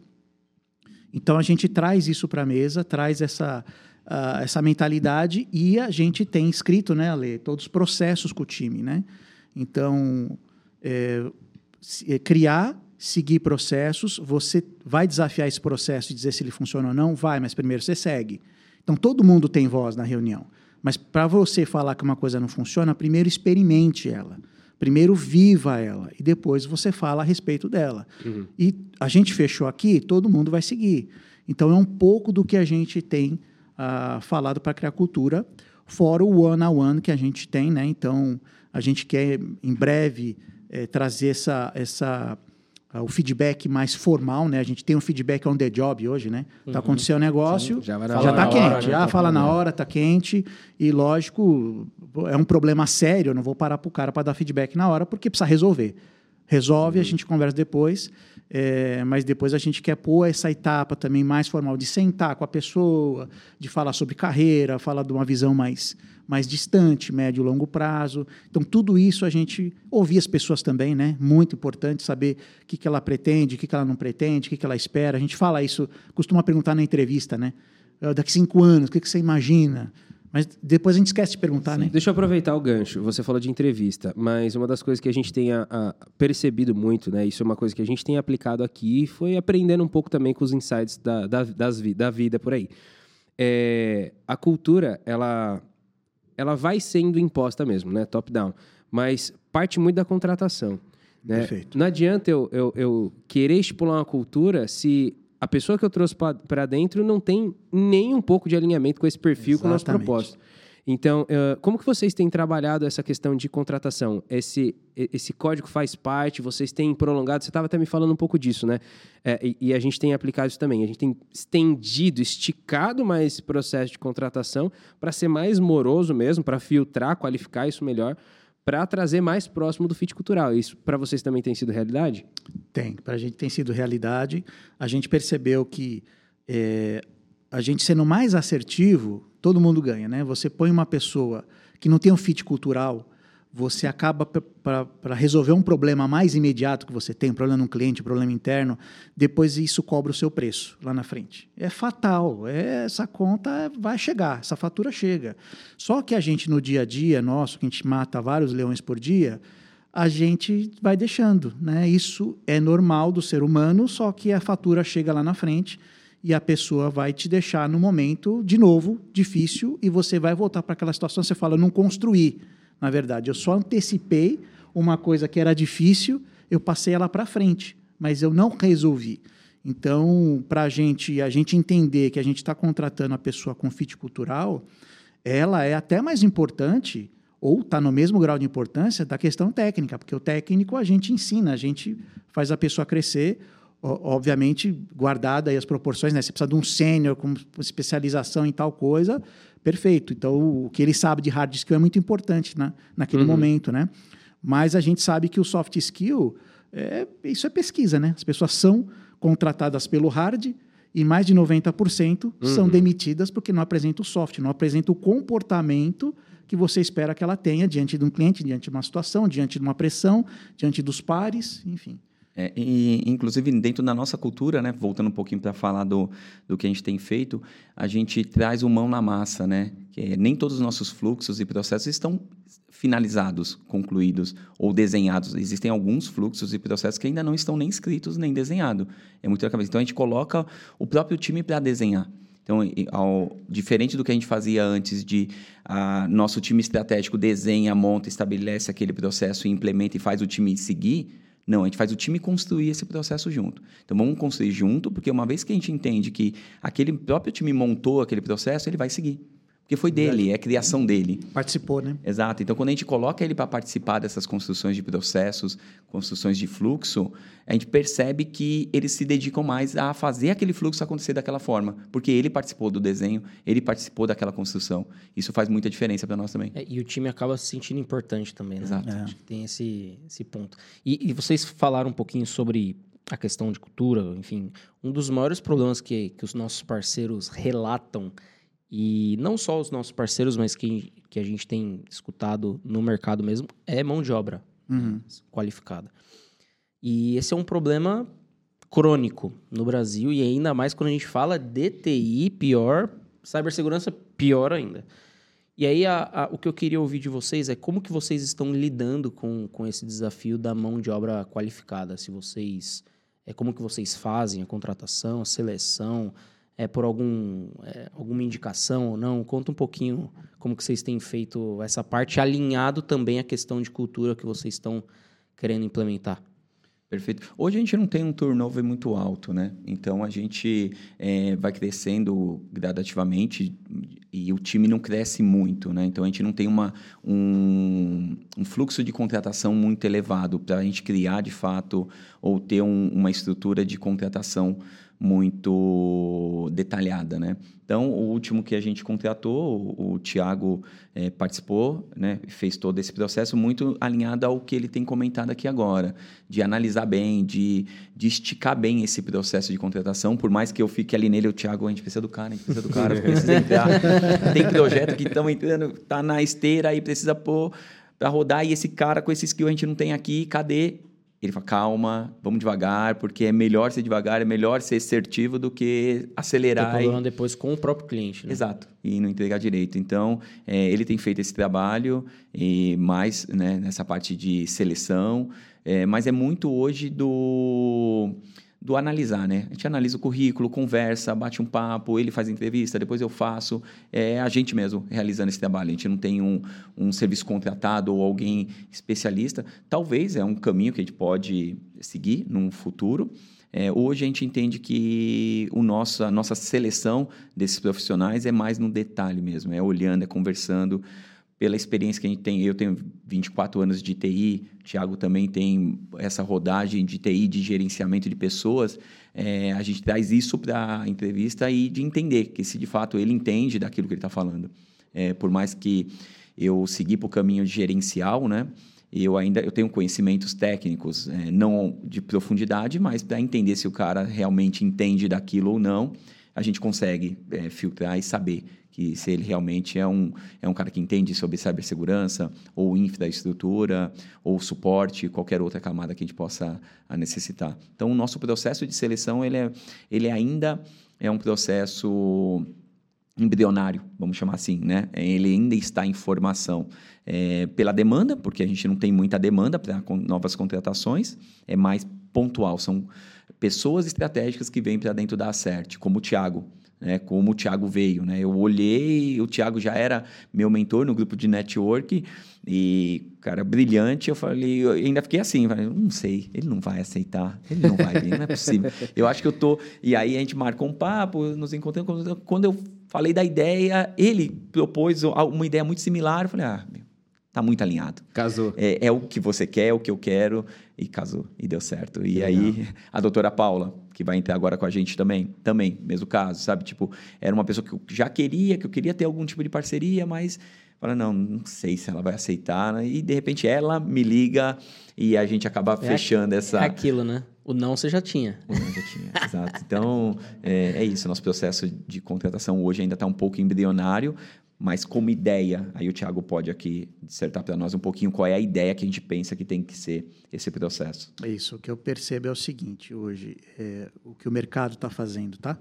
Então, a gente traz isso para a mesa, traz essa, ah, essa mentalidade e a gente tem escrito, né, Ale, todos os processos com o time, né? Então, é, é, criar, seguir processos, você vai desafiar esse processo e dizer se ele funciona ou não? Vai, mas primeiro você segue. Então, todo mundo tem voz na reunião. Mas para você falar que uma coisa não funciona, primeiro experimente ela. Primeiro viva ela e depois você fala a respeito dela. E a gente fechou aqui, todo mundo vai seguir. Então é um pouco do que a gente tem ah, falado para criar cultura, fora o one on one que a gente tem, né? Então a gente quer em breve eh, trazer essa, essa o feedback mais formal, né? A gente tem um feedback on the job hoje, né? Tá acontecendo um negócio, já na já hora. está hora, quente, né? ah, Tá fala na falando. hora, tá quente e lógico é um problema sério. Eu não vou parar pro cara para dar feedback na hora porque precisa resolver. Resolve, a gente conversa depois. É, mas depois a gente quer pôr essa etapa também mais formal de sentar com a pessoa, de falar sobre carreira, falar de uma visão mais, mais distante, médio e longo prazo. Então, tudo isso a gente ouvir as pessoas também, né? Muito importante saber o que, que ela pretende, o que, que ela não pretende, o que, que ela espera. A gente fala isso, costuma perguntar na entrevista, né? Ah, daqui cinco anos, o que, que você imagina? Mas depois a gente esquece de perguntar, Sim. né? Deixa eu aproveitar o gancho. Você falou de entrevista, mas uma das coisas que a gente tem a, a percebido muito, né? Isso é uma coisa que a gente tem aplicado aqui e foi aprendendo um pouco também com os insights da, da, das, da vida por aí. É, a cultura, ela, ela vai sendo imposta mesmo, né? Top-down. Mas parte muito da contratação. Né? Perfeito. Não adianta eu, eu, eu querer estipular uma cultura se a pessoa que eu trouxe para dentro não tem nem um pouco de alinhamento com esse perfil, Exatamente. com o nosso propósito. Então, como que vocês têm trabalhado essa questão de contratação? Esse, esse código faz parte, vocês têm prolongado, você estava até me falando um pouco disso, né? É, e, e, a gente tem aplicado isso também. A gente tem estendido, esticado mais esse processo de contratação para ser mais moroso mesmo, para filtrar, qualificar isso melhor, para trazer mais próximo do fit cultural. Isso para vocês também tem sido realidade? Tem, para a gente tem sido realidade. A gente percebeu que é, a gente sendo mais assertivo, todo mundo ganha, né? Você põe uma pessoa que não tem um fit cultural você acaba para resolver um problema mais imediato que você tem, um problema no cliente, um problema interno, depois isso cobra o seu preço lá na frente. É fatal, é, essa conta vai chegar, essa fatura chega. Só que a gente no dia a dia nosso, que a gente mata vários leões por dia, a gente vai deixando, né? Isso é normal do ser humano, só que a fatura chega lá na frente e a pessoa vai te deixar no momento de novo difícil e você vai voltar para aquela situação, você fala, não construí na verdade. Eu só antecipei uma coisa que era difícil, eu passei ela para frente, mas eu não resolvi. Então, para a gente, a gente entender que a gente está contratando a pessoa com fit cultural, ela é até mais importante ou está no mesmo grau de importância da questão técnica, porque o técnico a gente ensina, a gente faz a pessoa crescer, obviamente guardada as proporções, né? Você precisa de um sênior com especialização em tal coisa, perfeito. Então, o que ele sabe de hard skill é muito importante na, naquele uhum. momento, né? Mas a gente sabe que o soft skill, é, isso é pesquisa, né? As pessoas são contratadas pelo hard e mais de 90% uhum. são demitidas porque não apresentam o soft, não apresentam o comportamento que você espera que ela tenha diante de um cliente, diante de uma situação, diante de uma pressão, diante dos pares, enfim. É, e, inclusive, dentro da nossa cultura, né, voltando um pouquinho para falar do, do que a gente tem feito, a gente traz o mão na massa, né? Que é, nem todos os nossos fluxos e processos estão finalizados, concluídos ou desenhados. Existem alguns fluxos e processos que ainda não estão nem escritos nem desenhados. É muito cabeça. Então, a gente coloca o próprio time para desenhar. Então, ao, diferente do que a gente fazia antes de a, nosso time estratégico desenha, monta, estabelece aquele processo, implementa e faz o time seguir, não, a gente faz o time construir esse processo junto. Então vamos construir junto, porque uma vez que a gente entende que aquele próprio time montou aquele processo, ele vai seguir. Porque foi dele, é criação dele. Participou, né? Exato. Então, quando a gente coloca ele para participar dessas construções de processos, construções de fluxo, a gente percebe que eles se dedicam mais a fazer aquele fluxo acontecer daquela forma. Porque ele participou do desenho, ele participou daquela construção. Isso faz muita diferença para nós também. É, e o time acaba se sentindo importante também, né? Exato. É. Acho que tem esse, esse ponto. E, e vocês falaram um pouquinho sobre a questão de cultura, enfim. Um dos maiores problemas que, que os nossos parceiros relatam e não só os nossos parceiros, mas que, que a gente tem escutado no mercado mesmo, é mão de obra uhum. qualificada. E esse é um problema crônico no Brasil, e ainda mais quando a gente fala de TI, pior, cibersegurança, pior ainda. E aí, a, a, o que eu queria ouvir de vocês é como que vocês estão lidando com, com esse desafio da mão de obra qualificada. Se vocês... É, como que vocês fazem a contratação, a seleção é, por algum, é, alguma indicação ou não? Conta um pouquinho como que vocês têm feito essa parte, alinhado também à questão de cultura que vocês estão querendo implementar. Perfeito. Hoje a gente não tem um turnover muito alto, né? Então a gente é, vai crescendo gradativamente e o time não cresce muito, né? Então a gente não tem uma, um, um fluxo de contratação muito elevado para a gente criar de fato ou ter um, uma estrutura de contratação muito detalhada, né? Então, o último que a gente contratou, o, o Tiago é, participou, né? Fez todo esse processo muito alinhado ao que ele tem comentado aqui agora, de analisar bem, de, de esticar bem esse processo de contratação. Por mais que eu fique ali nele, o Tiago, a gente precisa do cara, a gente precisa do cara, precisa entrar. tem projeto que estão entrando, tá na esteira aí, precisa pôr para rodar, e esse cara com esse skill a gente não tem aqui, cadê? Ele fala, calma, vamos devagar, porque é melhor ser devagar, é melhor ser assertivo do que acelerar. Tem problema e... depois com o próprio cliente. Né? Exato, e não entregar direito. Então, é, ele tem feito esse trabalho, e mais né, nessa parte de seleção, é, mas é muito hoje do do analisar, né? A gente analisa o currículo, conversa, bate um papo, ele faz entrevista, depois eu faço. É a gente mesmo realizando esse trabalho. A gente não tem um, um serviço contratado ou alguém especialista. Talvez é um caminho que a gente pode seguir num futuro. É, hoje a gente entende que o nosso, a nossa seleção desses profissionais é mais no detalhe mesmo, é olhando, é conversando pela experiência que a gente tem, eu tenho 24 anos de TI, o Thiago também tem essa rodagem de TI, de gerenciamento de pessoas, é, a gente traz isso para a entrevista e de entender que se de fato ele entende daquilo que ele está falando. É, por mais que eu segui para o caminho de gerencial, né? Eu ainda eu tenho conhecimentos técnicos, é, não de profundidade, mas para entender se o cara realmente entende daquilo ou não, a gente consegue é, filtrar e saber que se ele realmente é um, é um cara que entende sobre cibersegurança, ou infraestrutura, ou suporte, qualquer outra camada que a gente possa necessitar. Então, o nosso processo de seleção, ele, é, ele ainda é um processo embrionário, vamos chamar assim, né? Ele ainda está em formação é, pela demanda, porque a gente não tem muita demanda para novas contratações, é mais pontual, são pessoas estratégicas que vêm para dentro da Acert, como o Thiago, né, como o Thiago veio. Né? Eu olhei, o Thiago já era meu mentor no grupo de network e, cara, brilhante. Eu falei, eu ainda fiquei assim, falei, não sei, ele não vai aceitar, ele não vai vir, não é possível. Eu acho que eu tô. E aí a gente marcou um papo, nos encontramos. Quando eu falei da ideia, ele propôs uma ideia muito similar. Eu falei, ah, meu, tá muito alinhado. Casou. É, é, o que você quer, é o que eu quero, e casou, e deu certo. E aí, a doutora Paula, que vai entrar agora com a gente também, também, mesmo caso, sabe? Tipo, era uma pessoa que eu já queria, que eu queria ter algum tipo de parceria, mas fala, não, não sei se ela vai aceitar, né? E de repente ela me liga e a gente acaba é fechando essa. É aquilo, né? O não você já tinha. O não já tinha, exato. Então, é, é isso. Nosso processo de contratação hoje ainda está um pouco embrionário, mas como ideia, aí o Thiago pode aqui dissertar para nós um pouquinho qual é a ideia que a gente pensa que tem que ser esse processo. É isso, o que eu percebo é o seguinte hoje, é, o que o mercado está fazendo, tá?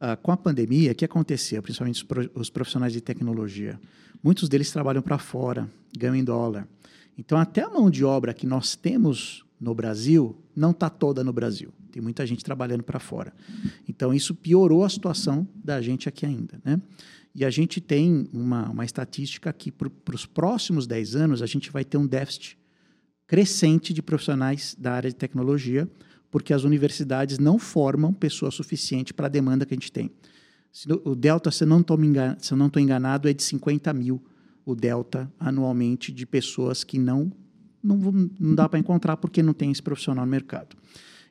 Ah, com a pandemia, o que acontecia, principalmente os profissionais de tecnologia? Muitos deles trabalham para fora, ganham em dólar. Então, até a mão de obra que nós temos no Brasil não está toda no Brasil. Tem muita gente trabalhando para fora. Então, isso piorou a situação da gente aqui ainda, né? E a gente tem uma, uma estatística que, para os próximos 10 anos, a gente vai ter um déficit crescente de profissionais da área de tecnologia, porque as universidades não formam pessoa suficiente para a demanda que a gente tem. O delta, se eu não estou enganado, é de 50 mil o delta anualmente de pessoas que não não, não dá para encontrar porque não tem esse profissional no mercado.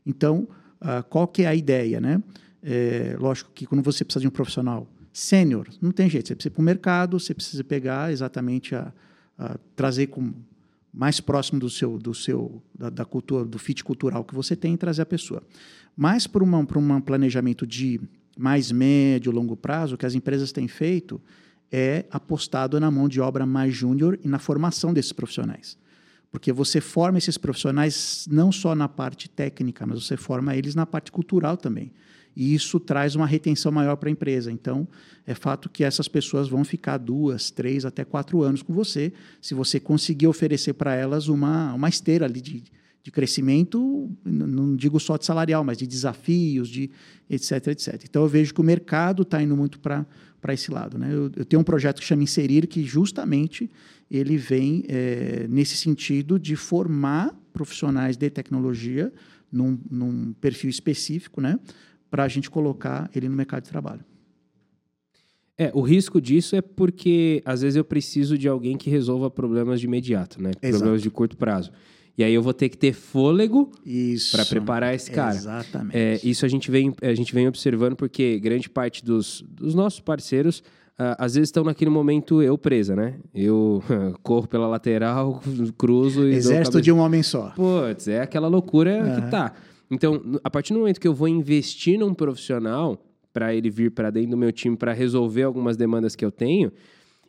Então, uh, qual que é a ideia, né? É, lógico que quando você precisa de um profissional sênior. Não tem jeito. Você precisa ir para o mercado, você precisa pegar exatamente a, a trazer com mais próximo do seu, do seu da, da, cultura, do fit cultural que você tem e trazer a pessoa. Mas para um planejamento de mais médio, longo prazo, o que as empresas têm feito é apostado na mão de obra mais júnior e na formação desses profissionais. Porque você forma esses profissionais não só na parte técnica, mas você forma eles na parte cultural também e isso traz uma retenção maior para a empresa. Então, é fato que essas pessoas vão ficar duas, três, até quatro anos com você, se você conseguir oferecer para elas uma, uma esteira ali de, de crescimento, não digo só de salarial, mas de desafios, de etc, etc. Então, eu vejo que o mercado está indo muito para para esse lado. Né? Eu, eu, tenho um projeto que chama Inserir, que justamente ele vem é, nesse sentido de formar profissionais de tecnologia num, num perfil específico, né? Para a gente colocar ele no mercado de trabalho. É, o risco disso é porque às vezes eu preciso de alguém que resolva problemas de imediato, né? Exato. Problemas de curto prazo. E aí eu vou ter que ter fôlego para preparar esse cara. Exatamente. É, isso a gente, vem, a gente vem observando porque grande parte dos, dos nossos parceiros Uh, às vezes estão naquele momento eu presa, né? Eu corro pela lateral, cruzo e. Exército de um homem só. Putz, é aquela loucura uhum. que tá. Então, a partir do momento que eu vou investir num profissional para ele vir para dentro do meu time para resolver algumas demandas que eu tenho,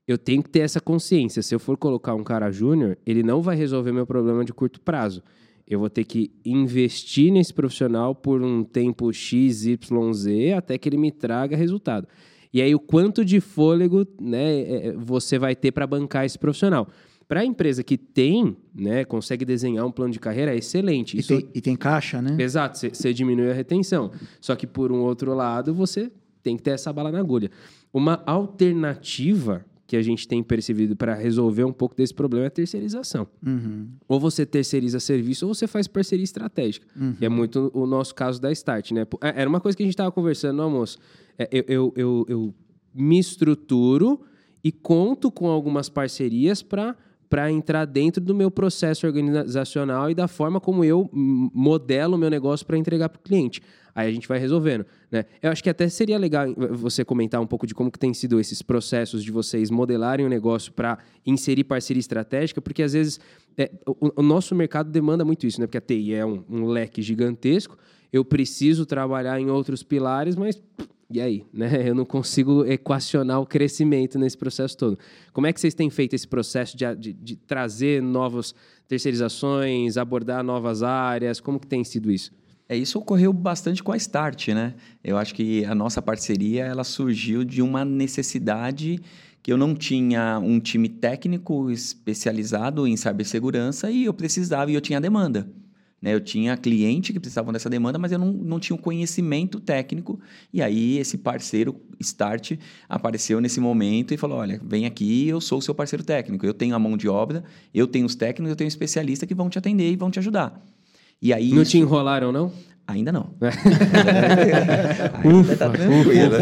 eu tenho que ter essa consciência. Se eu for colocar um cara júnior, ele não vai resolver meu problema de curto prazo. Eu vou ter que investir nesse profissional por um tempo X, Y, Z, até que ele me traga resultado. E aí, o quanto de fôlego né, é, é, você vai ter para bancar esse profissional? Para a empresa que tem, né, consegue desenhar um plano de carreira, é excelente. E, Isso... tem, e tem caixa, né? Exato, você diminui a retenção. Só que, por um outro lado, você tem que ter essa bala na agulha. Uma alternativa que a gente tem percebido para resolver um pouco desse problema é a terceirização. Uhum. Ou você terceiriza serviço ou você faz parceria estratégica. Uhum. Que é muito o nosso caso da Start, né? É, era uma coisa que a gente estava conversando no almoço. É, eu, eu, eu, eu me estruturo e conto com algumas parcerias para para entrar dentro do meu processo organizacional e da forma como eu modelo o meu negócio para entregar para o cliente. Aí a gente vai resolvendo. Né? Eu acho que até seria legal você comentar um pouco de como que tem sido esses processos de vocês modelarem o negócio para inserir parceria estratégica, porque às vezes é, o, o, nosso mercado demanda muito isso, né? porque a TI é um, um leque gigantesco, eu preciso trabalhar em outros pilares, mas e aí, né? Eu não consigo equacionar o crescimento nesse processo todo. Como é que vocês têm feito esse processo de, de, de trazer novas terceirizações, abordar novas áreas? Como que tem sido isso? É, isso ocorreu bastante com a Start, né? Eu acho que a nossa parceria ela surgiu de uma necessidade que eu não tinha um time técnico especializado em cibersegurança e eu precisava e eu tinha demanda. Né? Eu tinha cliente que precisavam dessa demanda, mas eu não, não tinha o conhecimento técnico. E aí esse parceiro Start apareceu nesse momento e falou: olha, vem aqui, eu sou o seu parceiro técnico. Eu tenho a mão de obra, eu tenho os técnicos, eu tenho especialistas que vão te atender e vão te ajudar. E aí não isso... te enrolaram, não? Ainda não. Ainda tá tranquilo.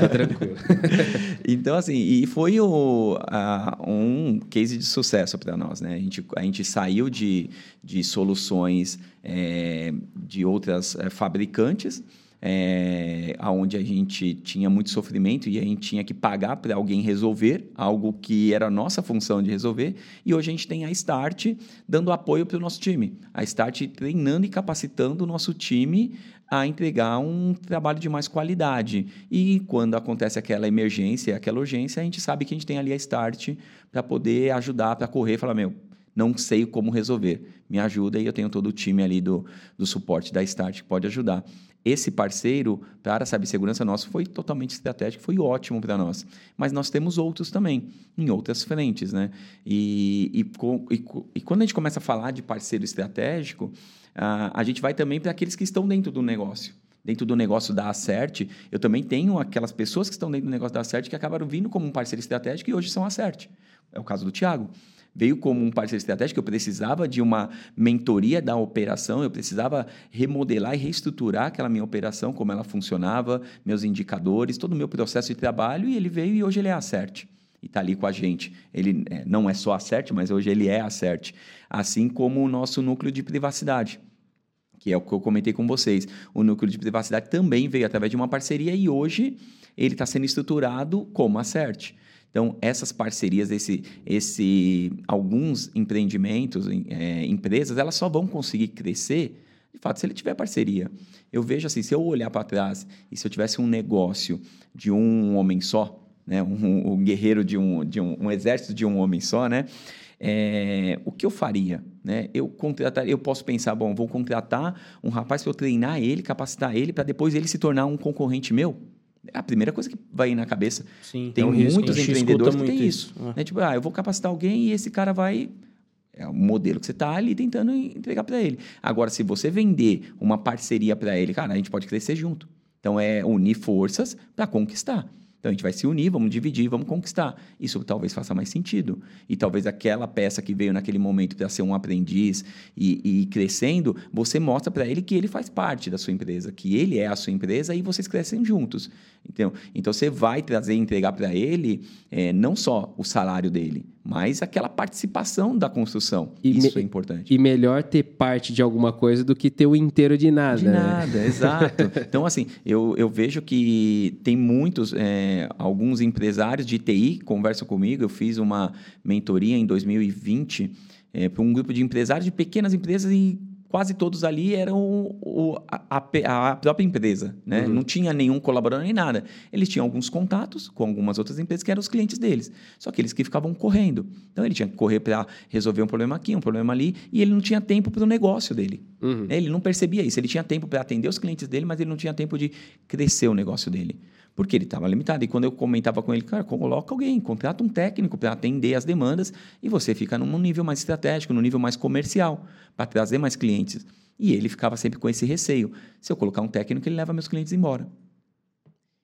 tá tranquilo. então, assim, e foi o, uh, um case de sucesso para nós, né? A gente, a gente saiu de, de soluções é, de outras é, fabricantes é, onde a gente tinha muito sofrimento e a gente tinha que pagar para alguém resolver algo que era nossa função de resolver. E hoje a gente tem a Start dando apoio para o nosso time. A Start treinando e capacitando o nosso time a entregar um trabalho de mais qualidade. E quando acontece aquela emergência, aquela urgência, a gente sabe que a gente tem ali a Start para poder ajudar, para correr e falar, meu, não sei como resolver. Me ajuda e eu tenho todo o time ali do, do suporte da Start que pode ajudar esse parceiro para a cibersegurança nosso foi totalmente estratégico, foi ótimo para nós. Mas nós temos outros também, em outras frentes. Né? E, e, e, e quando a gente começa a falar de parceiro estratégico, a, a gente vai também para aqueles que estão dentro do negócio dentro do negócio da Acert, eu também tenho aquelas pessoas que estão dentro do negócio da Acert que acabaram vindo como um parceiro estratégico e hoje são a Acert. É o caso do Tiago veio como um parceiro estratégico, eu precisava de uma mentoria da operação, eu precisava remodelar e reestruturar aquela minha operação, como ela funcionava, meus indicadores, todo o meu processo de trabalho, e ele veio e hoje ele é a CERT. E está ali com a gente. Ele é, não é só a CERT, mas hoje ele é a CERT. Assim como o nosso núcleo de privacidade que é o que eu comentei com vocês. O núcleo de privacidade também veio através de uma parceria e hoje ele está sendo estruturado como a CERT. Então, essas parcerias, esse, esse, alguns empreendimentos, é, empresas, elas só vão conseguir crescer, de fato, se ele tiver parceria. Eu vejo assim, se eu olhar para trás e se eu tivesse um negócio de um homem só, né, um, um guerreiro de, um, de um, um, exército de um homem só, né, é, o que eu faria? Né? Eu contratar, eu posso pensar, bom, vou contratar um rapaz para eu treinar ele, capacitar ele, para depois ele se tornar um concorrente meu? É a primeira coisa que vai na cabeça. Sim, tem é um muitos empreendedores que tem isso. isso. Né? Tipo, ah, eu vou capacitar alguém e esse cara vai. É o modelo que você está ali tentando entregar para ele. Agora, se você vender uma parceria para ele, cara, a gente pode crescer junto. Então, é unir forças para conquistar. Então a gente vai se unir, vamos dividir, vamos conquistar. Isso talvez faça mais sentido. E talvez aquela peça que veio naquele momento para ser um aprendiz e, e crescendo, você mostra para ele que ele faz parte da sua empresa, que ele é a sua empresa e vocês crescem juntos. Então, então você vai trazer e entregar para ele é, não só o salário dele, mas aquela participação da construção. E Isso é importante. E melhor ter parte de alguma coisa do que ter o inteiro de nada. De né? nada, exato. Então, assim, eu, eu vejo que tem muitos, é, alguns empresários de TI conversam comigo. Eu fiz uma mentoria em 2020 é, para um grupo de empresários de pequenas empresas e quase todos ali eram o, a, a, própria empresa, né? Uhum. Não tinha nenhum colaborador nem nada. Eles tinham alguns contatos com algumas outras empresas que eram os clientes deles. Só que eles que ficavam correndo. Então ele tinha que correr para resolver um problema aqui, um problema ali, e ele não tinha tempo para o negócio dele. Uhum. Ele não percebia isso. Ele tinha tempo para atender os clientes dele, mas ele não tinha tempo de crescer o negócio dele porque ele estava limitado. E quando eu comentava com ele, cara, coloca alguém, contrata um técnico para atender as demandas e você fica num nível mais estratégico, num nível mais comercial, para trazer mais clientes. E ele ficava sempre com esse receio. Se eu colocar um técnico, ele leva meus clientes embora.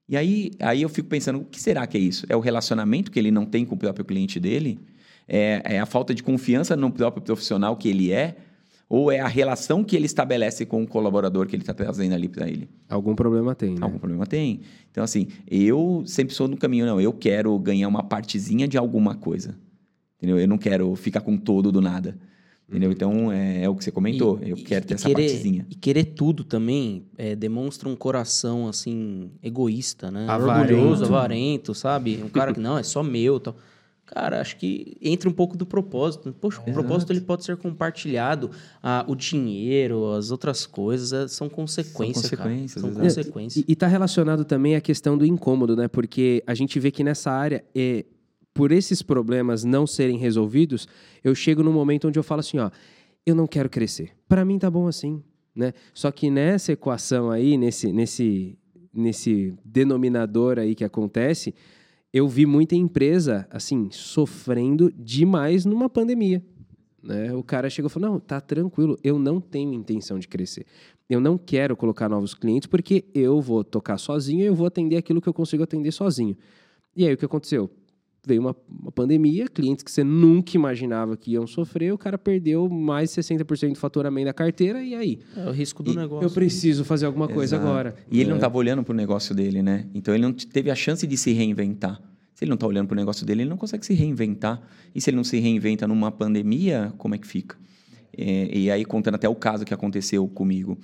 E aí, aí eu fico pensando, o que será que é isso? É o relacionamento que ele não tem com o próprio cliente dele? É, é a falta de confiança no próprio profissional que ele é? Ou é a relação que ele estabelece com o colaborador que ele está trazendo ali para ele? Algum problema tem, né? Algum problema tem. Então, assim, eu sempre sou no caminho, não. Eu quero ganhar uma partezinha de alguma coisa. Entendeu? Eu não quero ficar com todo do nada. Entendeu? Uhum. Então, é, é, o que você comentou. E, eu quero ter essa querer, partezinha. E querer tudo também é, demonstra um coração, assim, egoísta, né? Avarento. Orgulhoso, avarento, sabe? Um cara que, não, é só meu tal. Cara, acho que entra um pouco do propósito. Poxa, o propósito ele pode ser compartilhado. Ah, o dinheiro, as outras coisas é, são consequências. São consequências. São consequências. E está relacionado também à questão do incômodo, né? Porque a gente vê que nessa área, é, por esses problemas não serem resolvidos, eu chego num momento onde eu falo assim, ó, eu não quero crescer. Para mim tá bom assim, né? Só que nessa equação aí, nesse, nesse, nesse denominador aí que acontece, eu vi muita empresa, assim, sofrendo demais numa pandemia. Né? O cara chegou e falou: não, tá tranquilo, eu não tenho intenção de crescer. Eu não quero colocar novos clientes porque eu vou tocar sozinho e eu vou atender aquilo que eu consigo atender sozinho. E aí o que aconteceu? Veio uma, uma pandemia, clientes que você nunca imaginava que iam sofrer, o cara perdeu mais de 60% do faturamento da carteira, e aí? É o risco do e negócio. Eu preciso fazer alguma Exato. coisa agora. E ele é. não estava olhando para o negócio dele, né? Então ele não teve a chance de se reinventar. Se ele não está olhando para o negócio dele, ele não consegue se reinventar. E se ele não se reinventa numa pandemia, como é que fica? É, e aí, contando até o caso que aconteceu comigo.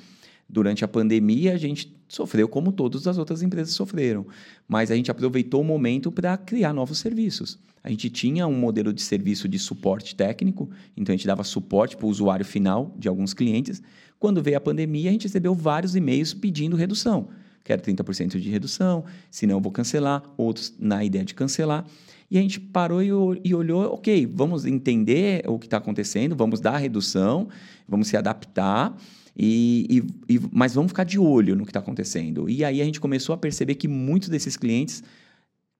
Durante a pandemia, a gente sofreu como todas as outras empresas sofreram. Mas a gente aproveitou o momento para criar novos serviços. A gente tinha um modelo de serviço de suporte técnico, então a gente dava suporte para o usuário final de alguns clientes. Quando veio a pandemia, a gente recebeu vários e-mails pedindo redução quero 30% de redução, senão eu vou cancelar, outros na ideia de cancelar. E a gente parou e, olhou, ok, vamos entender o que está acontecendo, vamos dar a redução, vamos se adaptar, e, e, e, mas vamos ficar de olho no que está acontecendo. E aí a gente começou a perceber que muitos desses clientes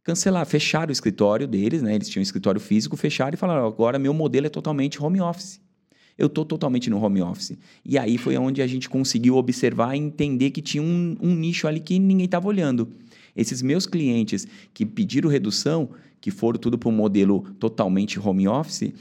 cancelaram, fecharam o escritório deles, né? eles tinham um escritório físico, fecharam e falaram, agora meu modelo é totalmente home office eu estou totalmente no home office. E aí foi onde a gente conseguiu observar e entender que tinha um, um nicho ali que ninguém estava olhando. Esses meus clientes que pediram redução, que foram tudo para um modelo totalmente home office,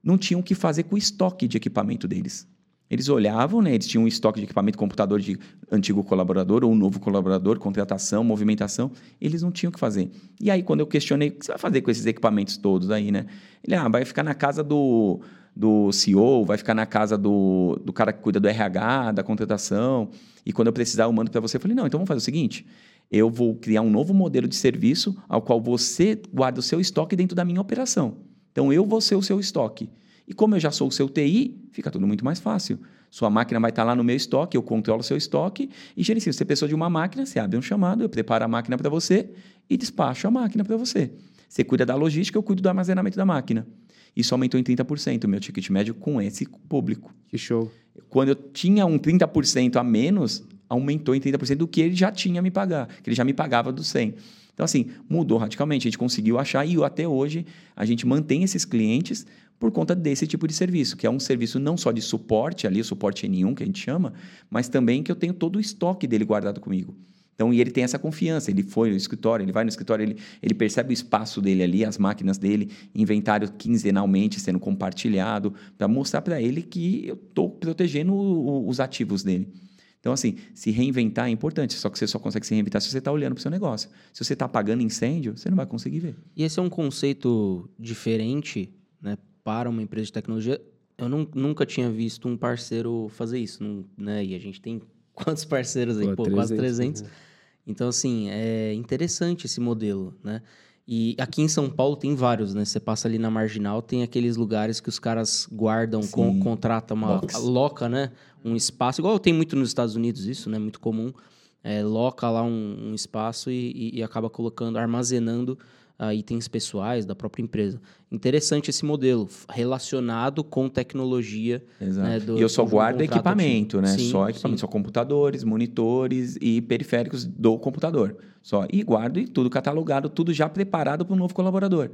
não tinham o que fazer com o estoque de equipamento deles. Eles olhavam, né, eles tinham um estoque de equipamento computador de antigo colaborador ou novo colaborador, contratação, movimentação, eles não tinham o que fazer. E aí, quando eu questionei, o que você vai fazer com esses equipamentos todos aí, né? Ele, ah, vai ficar na casa do, do CEO, vai ficar na casa do, do cara que cuida do RH, da contratação, e quando eu precisar eu mando para você. Eu falei, não, então vamos fazer o seguinte, eu vou criar um novo modelo de serviço ao qual você guarda o seu estoque dentro da minha operação. Então eu vou ser o seu estoque. E como eu já sou o seu TI, fica tudo muito mais fácil. Sua máquina vai estar lá no meu estoque, eu controlo o seu estoque e gerencio. Você precisou de uma máquina, você abre um chamado, eu preparo a máquina para você e despacho a máquina para você. Você cuida da logística, eu cuido do armazenamento da máquina. Isso aumentou em 30% o meu ticket médio com esse público. Que show. Quando eu tinha um 30% a menos, aumentou em 30% do que ele já tinha me pagar, que ele já me pagava do 100. Então, assim, mudou radicalmente. A gente conseguiu achar e até hoje a gente mantém esses clientes por conta desse tipo de serviço, que é um serviço não só de suporte ali, o suporte N1 que a gente chama, mas também que eu tenho todo o estoque dele guardado comigo. Então, e ele tem essa confiança. Ele foi no escritório, ele vai no escritório, ele, ele percebe o espaço dele ali, as máquinas dele, inventário quinzenalmente sendo compartilhado, para mostrar para ele que eu estou protegendo o, os ativos dele. Então, assim, se reinventar é importante, só que você só consegue se reinventar se você está olhando para o seu negócio. Se você está apagando incêndio, você não vai conseguir ver. E esse é um conceito diferente né, para uma empresa de tecnologia. Eu não, nunca tinha visto um parceiro fazer isso, não, né? E a gente tem quantos parceiros aí? Pô, Pô 300, quase 300. Né? Então, assim, é interessante esse modelo, né? E aqui em São Paulo tem vários, né? Você passa ali na Marginal, tem aqueles lugares que os caras guardam, com, contratam uma Box. loca, né? Um espaço, igual tem muito nos Estados Unidos isso, né? Muito comum. É, loca lá um, um espaço e, e, e, acaba colocando, armazenando uh, itens pessoais da própria empresa. Interessante esse modelo, relacionado com tecnologia. Exato. Né, do, e eu só guardo equipamento, né? Sim, só equipamento, sim. só computadores, monitores e periféricos do computador. Só. E guardo e tudo catalogado, tudo já preparado para o novo colaborador.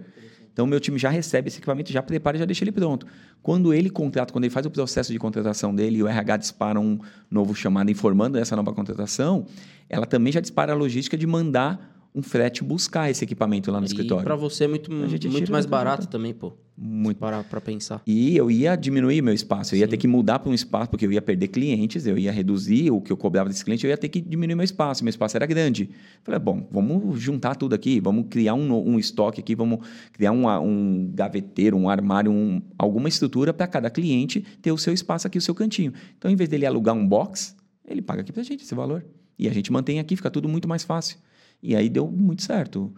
Então, meu time já recebe esse equipamento, já prepara e já deixa ele pronto. Quando ele contrata, quando ele faz o processo de contratação dele e o RH dispara um novo chamado informando dessa nova contratação, ela também já dispara a logística de mandar um frete buscar esse equipamento lá no e escritório. para você é muito, muito mais barato também, pô. Muito. Para pensar. E eu ia diminuir meu espaço. Eu Sim. ia ter que mudar para um espaço, porque eu ia perder clientes, eu ia reduzir o que eu cobrava desse cliente, eu ia ter que diminuir meu espaço. Meu espaço era grande. Falei, bom, vamos juntar tudo aqui, vamos criar um, um estoque aqui, vamos criar um, um gaveteiro, um armário, um, alguma estrutura para cada cliente ter o seu espaço aqui, o seu cantinho. Então, em vez dele alugar um box, ele paga aqui para a gente esse valor. E a gente mantém aqui, fica tudo muito mais fácil. E aí deu muito certo.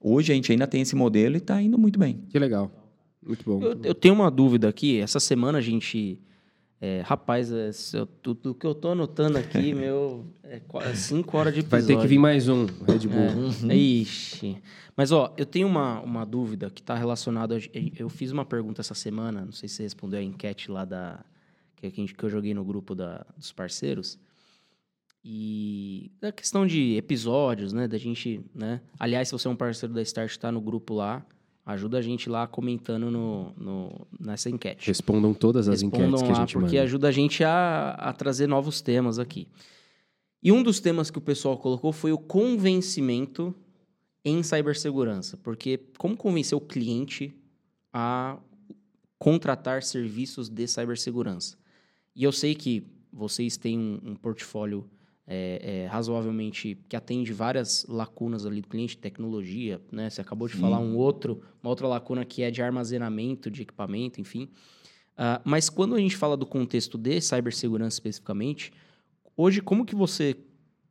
Hoje a gente ainda tem esse modelo e está indo muito bem. Que legal. Muito bom. Eu, eu tenho uma dúvida aqui. Essa semana a gente. É, rapaz, é, eu, tudo que eu tô anotando aqui, meu, é 5 horas de episódio. Vai ter que vir mais um, Red Bull. É, uhum. Ixi. Mas, ó, eu tenho uma, uma dúvida que está relacionada... Eu fiz uma pergunta essa semana, não sei se você respondeu a enquete lá da... Que, que eu joguei no grupo da, dos parceiros. E a questão de episódios, né? Da gente, né? Aliás, se você é um parceiro da Start, está no grupo lá, ajuda a gente lá comentando no, no nessa enquete. Respondam todas as Respondam enquetes que a gente porque manda. ajuda a gente a, a trazer novos temas aqui. E um dos temas que o pessoal colocou foi o convencimento em cibersegurança. Porque como convencer o cliente a contratar serviços de cibersegurança? E eu sei que vocês têm um, um portfólio é, é, razoavelmente que atende várias lacunas ali do cliente, tecnologia, né? Você acabou de Sim. falar um outro, uma outra lacuna que é de armazenamento de equipamento, enfim. Uh, mas quando a gente fala do contexto de cibersegurança especificamente, hoje como que você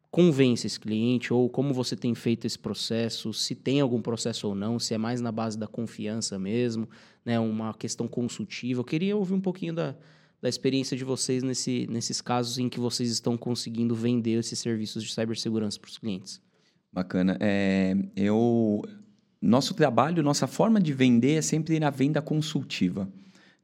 convence esse cliente ou como você tem feito esse processo, se tem algum processo ou não, se é mais na base da confiança mesmo, né? Uma questão consultiva. Eu queria ouvir um pouquinho da, da experiência de vocês nesse, nesses casos em que vocês estão conseguindo vender esses serviços de cibersegurança para os clientes. Bacana. É, eu, nosso trabalho, nossa forma de vender é sempre na venda consultiva.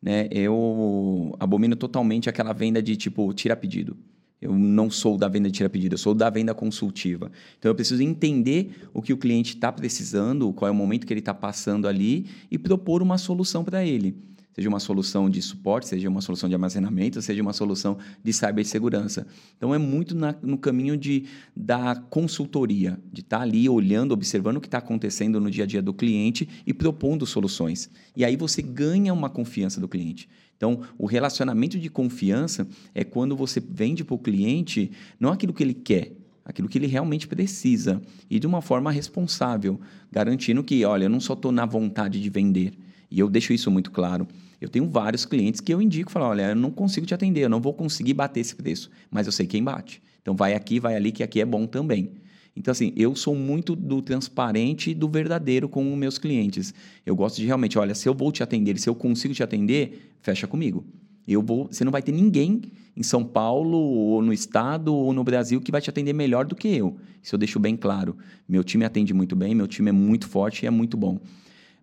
Né? Eu abomino totalmente aquela venda de tipo tira pedido. Eu não sou da venda de tira pedido, eu sou da venda consultiva. Então eu preciso entender o que o cliente está precisando, qual é o momento que ele está passando ali e propor uma solução para ele seja uma solução de suporte, seja uma solução de armazenamento, seja uma solução de cibersegurança. Então, é muito na, no caminho de, da consultoria, de estar tá ali olhando, observando o que está acontecendo no dia a dia do cliente e propondo soluções. E aí você ganha uma confiança do cliente. Então, o relacionamento de confiança é quando você vende para o cliente não aquilo que ele quer, aquilo que ele realmente precisa e de uma forma responsável, garantindo que, olha, eu não só estou na vontade de vender, e eu deixo isso muito claro. Eu tenho vários clientes que eu indico, falo, olha, eu não consigo te atender, eu não vou conseguir bater esse preço, mas eu sei quem bate. Então vai aqui, vai ali, que aqui é bom também. Então, assim, eu sou muito do transparente e do verdadeiro com os meus clientes. Eu gosto de realmente, olha, se eu vou te atender, se eu consigo te atender, fecha comigo. Eu vou, você não vai ter ninguém em São Paulo, ou no estado, ou no Brasil que vai te atender melhor do que eu. Isso eu deixo bem claro. Meu time atende muito bem, meu time é muito forte e é muito bom.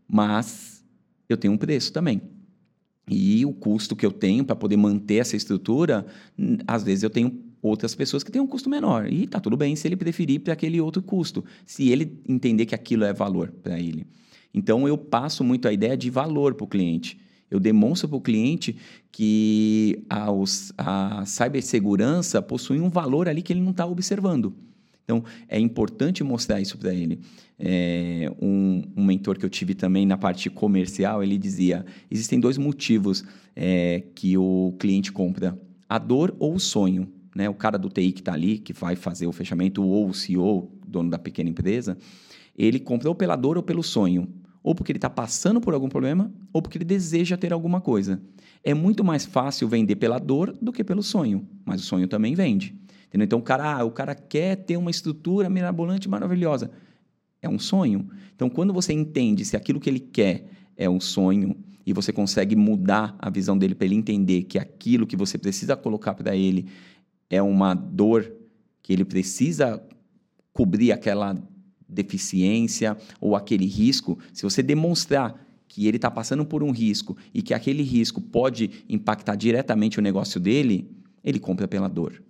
Mas eu tenho um preço também. E o custo que eu tenho para poder manter essa estrutura, às vezes eu tenho outras pessoas que têm um custo menor. E tá tudo bem se ele preferir para aquele outro custo, se ele entender que aquilo é valor para ele. Então eu passo muito a ideia de valor para o cliente. Eu demonstro para o cliente que a, a cibersegurança possui um valor ali que ele não está observando. Então, é importante mostrar isso para ele. É, um, um, mentor que eu tive também na parte comercial, ele dizia: existem dois motivos é, que o cliente compra: a dor ou o sonho. Né? O cara do TI que está ali, que vai fazer o fechamento, ou o CEO, dono da pequena empresa, ele compra ou pela dor ou pelo sonho. Ou porque ele está passando por algum problema, ou porque ele deseja ter alguma coisa. É muito mais fácil vender pela dor do que pelo sonho, mas o sonho também vende. Entendeu? Então o cara, ah, o cara quer ter uma estrutura mirabolante maravilhosa. É um sonho. Então quando você entende se aquilo que ele quer é um sonho e você consegue mudar a visão dele para ele entender que aquilo que você precisa colocar para ele é uma dor que ele precisa cobrir aquela deficiência ou aquele risco, se você demonstrar que ele está passando por um risco e que aquele risco pode impactar diretamente o negócio dele, ele compra pela dor.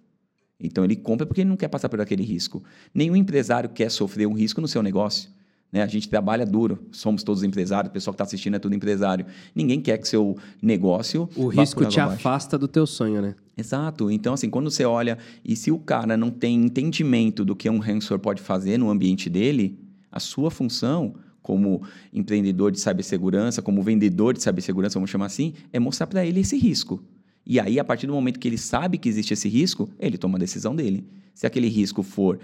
Então ele compra porque ele não quer passar por aquele risco. Nenhum empresário quer sofrer um risco no seu negócio. Né? A gente trabalha duro, somos todos empresários, o pessoal que está assistindo é tudo empresário. Ninguém quer que seu negócio. O risco te afasta do teu sonho, né? Exato. Então, assim, quando você olha e se o cara não tem entendimento do que um ransomware pode fazer no ambiente dele, a sua função como empreendedor de cibersegurança, como vendedor de cibersegurança, vamos chamar assim, é mostrar para ele esse risco. E aí, a partir do momento que ele sabe que existe esse risco, ele toma a decisão dele. Se aquele risco for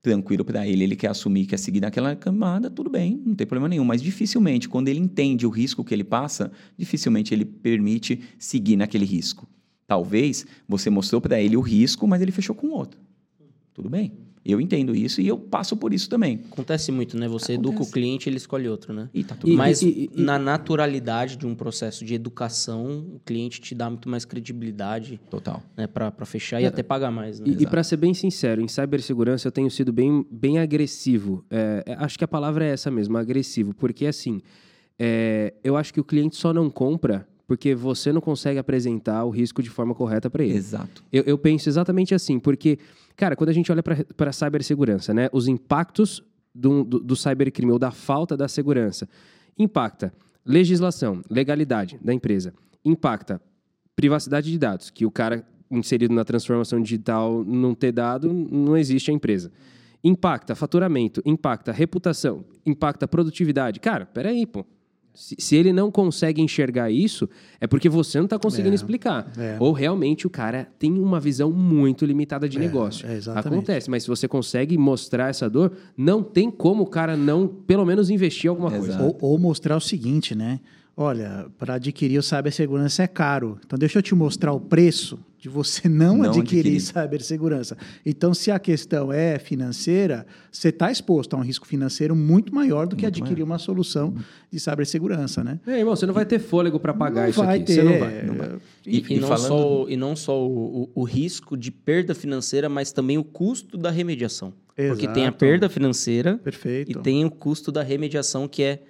tranquilo para ele, ele quer assumir, quer seguir naquela camada, tudo bem, não tem problema nenhum. Mas dificilmente, quando ele entende o risco que ele passa, dificilmente ele permite seguir naquele risco. Talvez você mostrou para ele o risco, mas ele fechou com outro. Tudo bem. Eu entendo isso e eu passo por isso também. Acontece muito, né? Você Acontece. educa o cliente, ele escolhe outro, né? E tá tudo Mas e, e, na naturalidade de um processo de educação, o cliente te dá muito mais credibilidade. Total. Né? Para fechar é. e até pagar mais. Né? E, e para ser bem sincero, em cibersegurança eu tenho sido bem, bem agressivo. É, é, acho que a palavra é essa mesmo, agressivo. Porque assim, é, eu acho que o cliente só não compra porque você não consegue apresentar o risco de forma correta para ele. Exato. Eu, eu, penso exatamente assim, porque, cara, quando a gente olha para a cibersegurança, né, os impactos do, do, do cybercrime ou da falta da segurança, impacta legislação, legalidade da empresa, impacta privacidade de dados, que o cara inserido na transformação digital não ter dado, não existe a empresa. Impacta faturamento, impacta reputação, impacta produtividade. Cara, peraí, pô. Se, se, ele não consegue enxergar isso, é porque você não está conseguindo é, explicar. É. Ou realmente o cara tem uma visão muito limitada de é, negócio. É, Acontece, mas se você consegue mostrar essa dor, não tem como o cara não, pelo menos, investir alguma coisa. Ou, ou mostrar o seguinte, né? Olha, para adquirir o cibersegurança é caro. Então deixa eu te mostrar o preço de você não, não adquirir, adquirir cibersegurança. Então, se a questão é financeira, você está exposto a um risco financeiro muito maior do que muito adquirir maior. uma solução de cibersegurança, né? É, irmão, você não vai ter fôlego para pagar não isso vai aqui. Ter, você não vai. Não vai. E, e, e, não falando... só, e não só o, o, o, risco de perda financeira, mas também o custo da remediação. Exato. Porque tem a perda financeira Perfeito. e tem o custo da remediação, que é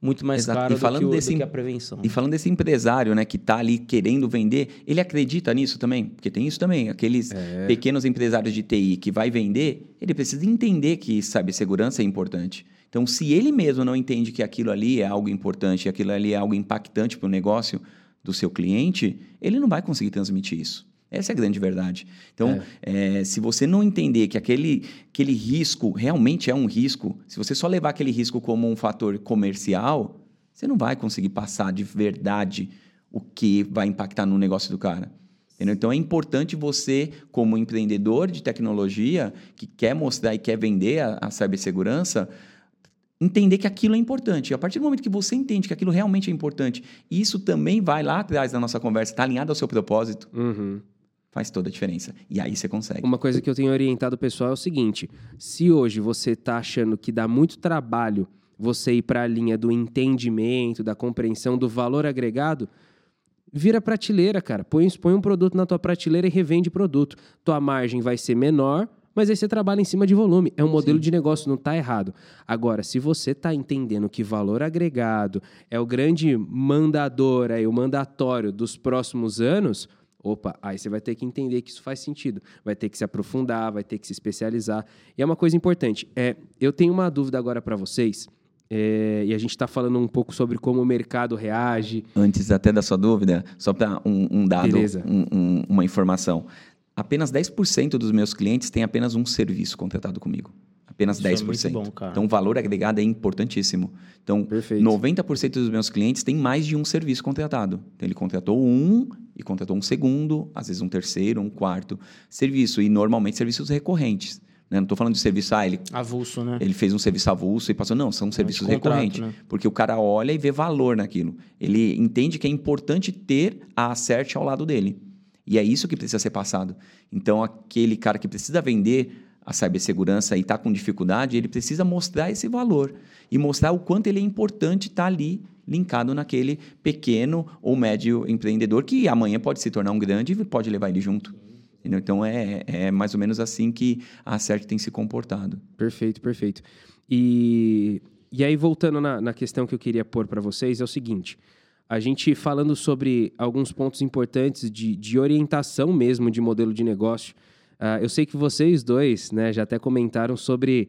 muito mais Exato. caro e falando do, que o, desse, do que a prevenção. E falando desse empresário né, que está ali querendo vender, ele acredita nisso também? Porque tem isso também. Aqueles é. pequenos empresários de TI que vai vender, ele precisa entender que segurança é importante. Então, se ele mesmo não entende que aquilo ali é algo importante, aquilo ali é algo impactante para o negócio do seu cliente, ele não vai conseguir transmitir isso. Essa é a grande verdade. Então, é. É, se você não entender que aquele, aquele risco realmente é um risco, se você só levar aquele risco como um fator comercial, você não vai conseguir passar de verdade o que vai impactar no negócio do cara. Entendeu? Então, é importante você, como empreendedor de tecnologia, que quer mostrar e quer vender a, a cibersegurança, entender que aquilo é importante. E a partir do momento que você entende que aquilo realmente é importante, isso também vai lá atrás da nossa conversa, está alinhado ao seu propósito. Uhum faz toda a diferença. E aí você consegue. Uma coisa que eu tenho orientado o pessoal é o seguinte: se hoje você está achando que dá muito trabalho você ir para a linha do entendimento, da compreensão do valor agregado, vira prateleira, cara. Põe, põe um produto na tua prateleira e revende produto. Tua margem vai ser menor, mas aí você trabalha em cima de volume. É um modelo Sim. de negócio, não está errado. Agora, se você está entendendo que valor agregado é o grande mandador, aí, o mandatório dos próximos anos, Opa, aí você vai ter que entender que isso faz sentido. Vai ter que se aprofundar, vai ter que se especializar. E é uma coisa importante. É, eu tenho uma dúvida agora para vocês. É, e a gente está falando um pouco sobre como o mercado reage. Antes até da sua dúvida, só para um, um, dado, um, uma informação. apenas 10% dos meus clientes têm apenas um serviço contratado comigo. Apenas Isso 10%. É bom. Então, o valor agregado é importantíssimo. Então, Perfeito. 90% dos meus clientes têm mais de um serviço contratado. Então, ele contratou um e contratou um segundo, às vezes um terceiro, um quarto serviço. E, normalmente, serviços recorrentes. Né? Não estou falando de serviço, ah, ele... Avulso, né? Ele fez um serviço avulso e passou. Não, são serviços recorrentes. Né? Porque o cara olha e vê valor naquilo. Ele entende que é importante ter a Acert ao lado dele. E é isso que precisa ser passado. Então, aquele cara que precisa vender a cibersegurança e está com dificuldade, ele precisa mostrar esse valor e mostrar o quanto ele é importante estar tá ali linkado naquele pequeno ou médio empreendedor que amanhã pode se tornar um grande e pode levar ele junto. Entendeu? Então é, é mais ou menos assim que a CERT tem se comportado. Perfeito, perfeito. E, e aí, voltando na, na questão que eu queria pôr para vocês, é o seguinte: a gente falando sobre alguns pontos importantes de, de orientação mesmo de modelo de negócio. Uh, eu sei que vocês dois né, já até comentaram sobre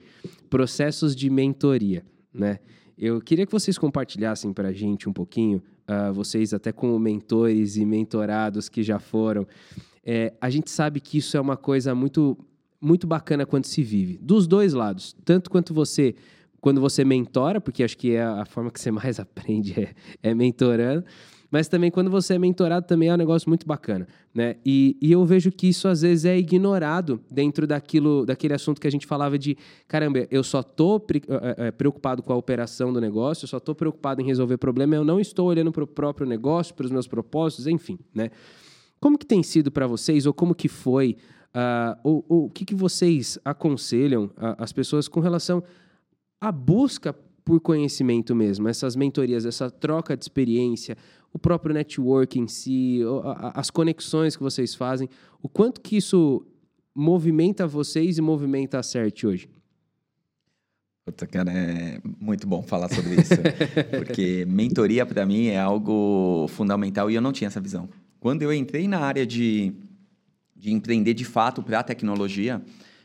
processos de mentoria. Né? Eu queria que vocês compartilhassem para a gente um pouquinho, uh, vocês até como mentores e mentorados que já foram. É, a gente sabe que isso é uma coisa muito, muito bacana quando se vive, dos dois lados. Tanto quanto você, quando você mentora, porque acho que é a forma que você mais aprende é, é mentorando, mas também quando você é mentorado também é um negócio muito bacana, né? E, e eu vejo que isso às vezes é ignorado dentro daquilo, daquele assunto que a gente falava de, caramba, eu só tô pre é, preocupado com a operação do negócio, eu só tô preocupado em resolver problema, eu não estou olhando para o próprio negócio, para os meus propósitos, enfim, né? Como que tem sido para vocês, ou como que foi, uh, ou, ou, o que, que vocês aconselham uh, as pessoas com relação à busca por conhecimento mesmo, essas mentorias, essa troca de experiência, o próprio network em si, as conexões que vocês fazem, o quanto que isso movimenta vocês e movimenta a CERT hoje? Puta, cara, é muito bom falar sobre isso. porque mentoria, para mim, é algo fundamental e eu não tinha essa visão. Quando eu entrei na área de, de empreender de fato para a tecnologia,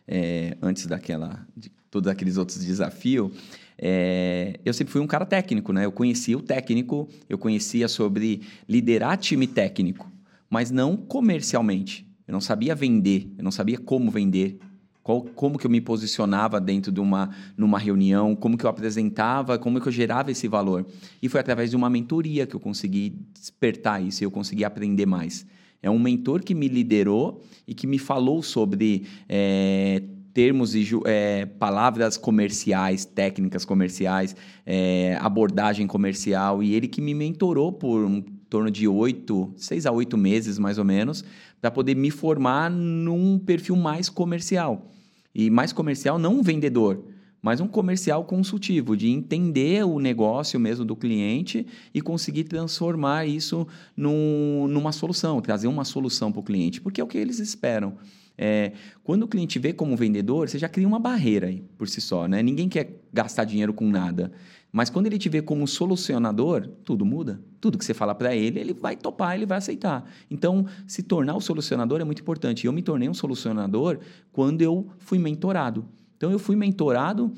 é, antes daquela, de todos aqueles outros desafios, é, eu sempre fui um cara técnico, né? Eu conhecia o técnico, eu conhecia sobre liderar time técnico, mas não comercialmente. Eu não sabia vender, eu não sabia como vender, qual, como que eu me posicionava dentro de uma numa reunião, como que eu apresentava, como que eu gerava esse valor. E foi através de uma mentoria que eu consegui despertar isso eu consegui aprender mais. É um mentor que me liderou e que me falou sobre é, termos e é, palavras comerciais, técnicas comerciais, é, abordagem comercial, e ele que me mentorou por um torno de oito, seis a oito meses mais ou menos, para poder me formar num perfil mais comercial. E mais comercial, não um vendedor, mas um comercial consultivo, de entender o negócio mesmo do cliente e conseguir transformar isso num, numa solução, trazer uma solução para o cliente, porque é o que eles esperam. É, quando o cliente vê como vendedor, você já cria uma barreira aí por si só, né? Ninguém quer gastar dinheiro com nada. Mas quando ele te vê como solucionador, tudo muda. Tudo que você fala para ele, ele vai topar, ele vai aceitar. Então, se tornar o solucionador é muito importante. Eu me tornei um solucionador quando eu fui mentorado. Então, eu fui mentorado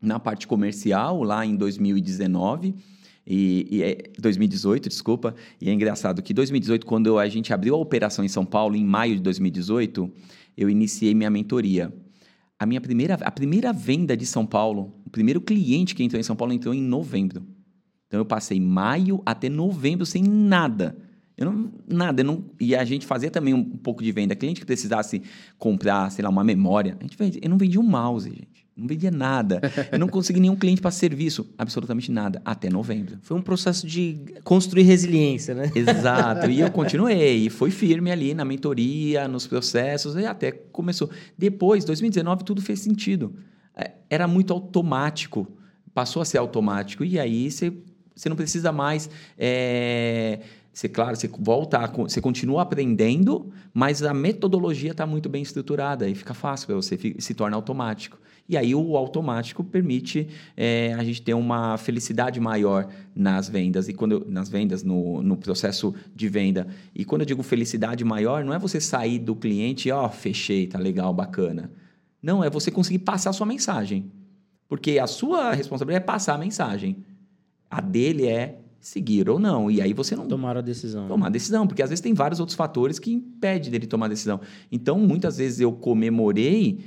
na parte comercial lá em 2019 e, e é 2018, desculpa. E é engraçado que 2018, quando a gente abriu a operação em São Paulo, em maio de 2018, eu iniciei minha mentoria. A minha primeira, a primeira venda de São Paulo, o primeiro cliente que entrou em São Paulo entrou em novembro. Então eu passei maio até novembro sem nada. Eu não, nada, eu não, e a gente fazia também um, pouco de venda. Cliente que precisasse comprar, sei lá, uma memória, a gente vendia, eu não vendia um mouse, gente. Não vendia nada. Eu não consegui nenhum cliente para serviço. Absolutamente nada. Até novembro. Foi um processo de construir resiliência, né? Exato. E eu continuei. E fui firme ali na mentoria, nos processos. E até começou. Depois, 2019, tudo fez sentido. É, era muito automático. Passou a ser automático. E aí você, você não precisa mais... É você, claro, você volta, você continua aprendendo, mas a metodologia está muito bem estruturada e fica fácil para você, se torna automático. E aí o automático permite é, a gente ter uma felicidade maior nas vendas e quando eu, nas vendas no, no processo de venda. E quando eu digo felicidade maior, não é você sair do cliente e ó, oh, fechei, tá legal, bacana. Não, é você conseguir passar a sua mensagem. Porque a sua responsabilidade é passar a mensagem. A dele é seguir ou não. E aí você não. Tomar a decisão. Né? Tomar a decisão, porque às vezes tem vários outros fatores que impedem dele tomar a decisão. Então, muitas vezes eu comemorei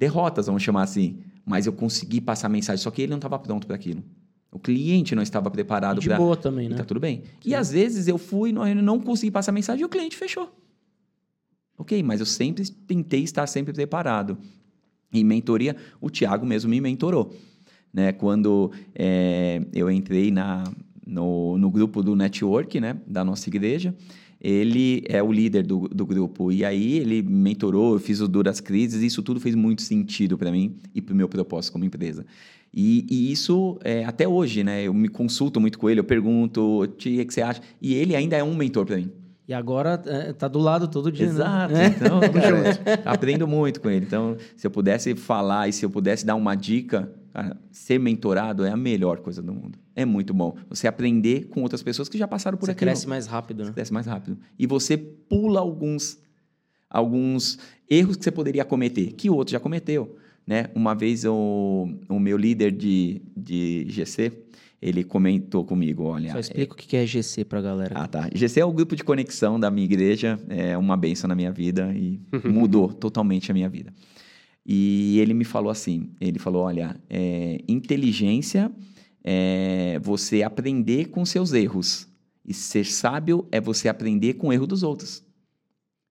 derrotas, vamos chamar assim, mas eu consegui passar a mensagem, só que ele não estava pronto para aquilo. O cliente não estava preparado para. De pra... boa também, né? E tá tudo bem. Sim. E às vezes eu fui, não, não consegui passar a mensagem e o cliente fechou. Ok, mas eu sempre tentei estar sempre preparado. E mentoria, o Tiago mesmo me mentorou. Né? Quando é, eu entrei na, no, no grupo do network né? da nossa igreja, ele é o líder do, do grupo. E aí ele me mentorou, eu fiz o Duras Crises, e isso tudo fez muito sentido para mim e para o meu propósito como empresa. E, e isso, é, até hoje, né? Eu me consulto muito com ele, eu pergunto, o que você acha? E ele ainda é um mentor para mim. E agora é, tá do lado todo dia, né? Exato. Né? Então, cara, aprendo muito com ele. Então, se eu pudesse falar e se eu pudesse dar uma dica, cara, ser mentorado é a melhor coisa do mundo. É muito bom. Você aprender com outras pessoas que já passaram por você aquilo. Você cresce mais rápido, né? Cresce mais rápido. E você pula alguns, alguns erros que você poderia cometer, que o outro já cometeu. Né? Uma vez o, o meu líder de, de GC, ele comentou comigo, olha... Só explica é... o que é GC para a galera. Ah, tá. GC é o grupo de conexão da minha igreja, é uma benção na minha vida e mudou totalmente a minha vida. E ele me falou assim, ele falou, olha, é, inteligência é você aprender com seus erros e ser sábio é você aprender com o erro dos outros.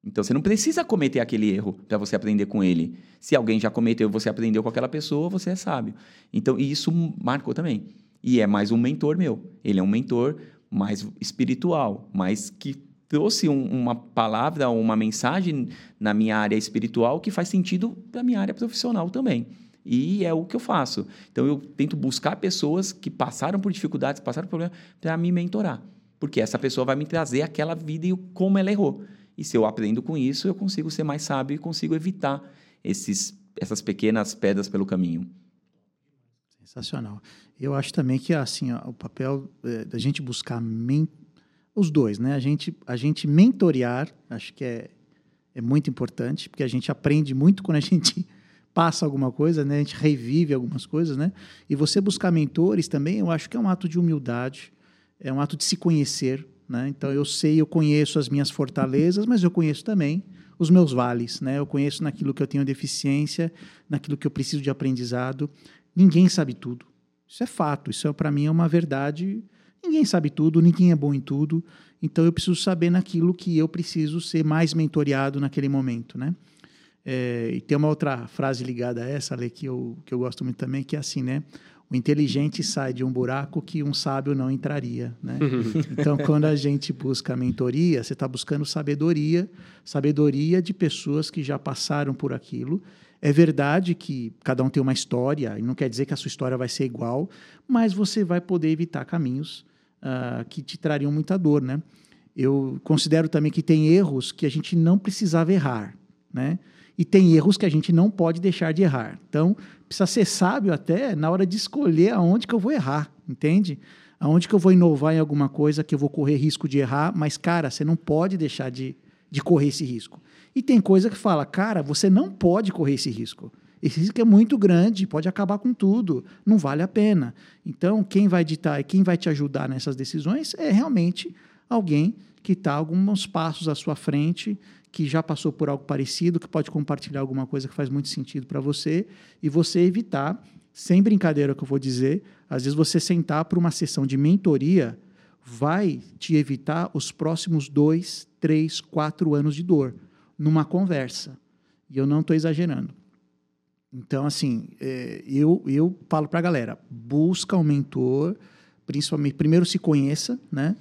Então você não precisa cometer aquele erro para você aprender com ele. Se alguém já cometeu e você aprendeu com aquela pessoa, você é sábio. Então isso marcou também. E é mais um mentor meu. Ele é um mentor mais espiritual, mas que trouxe um, uma palavra, uma mensagem na minha área espiritual que faz sentido para minha área profissional também. E é o que eu faço. Então eu tento buscar pessoas que passaram por dificuldades, passaram por problemas, para me mentorar. Porque essa pessoa vai me trazer aquela vida e como ela errou. E se eu aprendo com isso, eu consigo ser mais sábio e consigo evitar esses, essas pequenas pedras pelo caminho. Sensacional. Eu acho também que assim, ó, o papel é, da gente buscar os dois, né? A gente, a gente mentorear, acho que é, é muito importante, porque a gente aprende muito quando a gente passa alguma coisa, né? A gente revive algumas coisas, né? E você buscar mentores também, eu acho que é um ato de humildade, é um ato de se conhecer, né? Então eu sei, eu conheço as minhas fortalezas, mas eu conheço também os meus vales, né? Eu conheço naquilo que eu tenho deficiência, naquilo que eu preciso de aprendizado. Ninguém sabe tudo. Isso é fato, isso é, para mim é uma verdade. Ninguém sabe tudo, ninguém é bom em tudo. Então eu preciso saber naquilo que eu preciso ser mais mentoreado naquele momento, né? É, e tem uma outra frase ligada a essa, Ale, que eu, que eu gosto muito também, que é assim, né? O inteligente sai de um buraco que um sábio não entraria, né? então, quando a gente busca mentoria, você está buscando sabedoria, sabedoria de pessoas que já passaram por aquilo. É verdade que cada um tem uma história, e não quer dizer que a sua história vai ser igual, mas você vai poder evitar caminhos uh, que te trariam muita dor, né? Eu considero também que tem erros que a gente não precisava errar, né? E tem erros que a gente não pode deixar de errar. Então, precisa ser sábio até na hora de escolher aonde que eu vou errar, entende? Aonde que eu vou inovar em alguma coisa que eu vou correr risco de errar, mas, cara, você não pode deixar de, de correr esse risco. E tem coisa que fala, cara, você não pode correr esse risco. Esse risco é muito grande, pode acabar com tudo, não vale a pena. Então, quem vai ditar e quem vai te ajudar nessas decisões é realmente alguém que está alguns passos à sua frente, que já passou por algo parecido, que pode compartilhar alguma coisa que faz muito sentido para você e você evitar, sem brincadeira que eu vou dizer, às vezes você sentar para uma sessão de mentoria vai te evitar os próximos dois, três, quatro anos de dor numa conversa. E eu não estou exagerando. Então, assim, é, eu, eu falo para a galera, busca um mentor, principalmente, primeiro se conheça, né?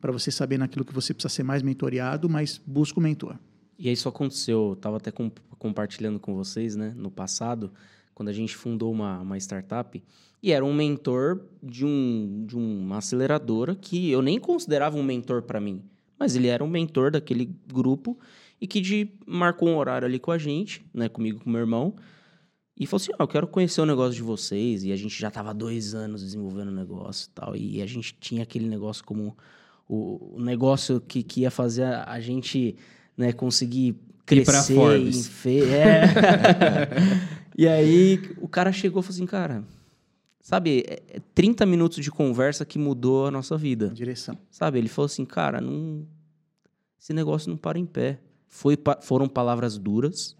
Para você saber naquilo que você precisa ser mais mentoreado, mas busca um mentor. E isso aconteceu, eu estava até compartilhando com vocês, né, no passado, quando a gente fundou uma, uma startup, e era um mentor de, um, de uma aceleradora que eu nem considerava um mentor para mim, mas ele era um mentor daquele grupo e que de, marcou um horário ali com a gente, né, comigo com meu irmão, e falou assim: oh, eu quero conhecer o negócio de vocês. E a gente já estava dois anos desenvolvendo o negócio e tal. E a gente tinha aquele negócio como o, o negócio que, que ia fazer a, a gente né, conseguir crescer em fe... é. e aí o cara chegou e falou assim, cara, sabe, 30 é, é minutos de conversa que mudou a nossa vida. Direção. Sabe, ele falou assim, cara, não, esse negócio não para em pé. Foi, foram palavras duras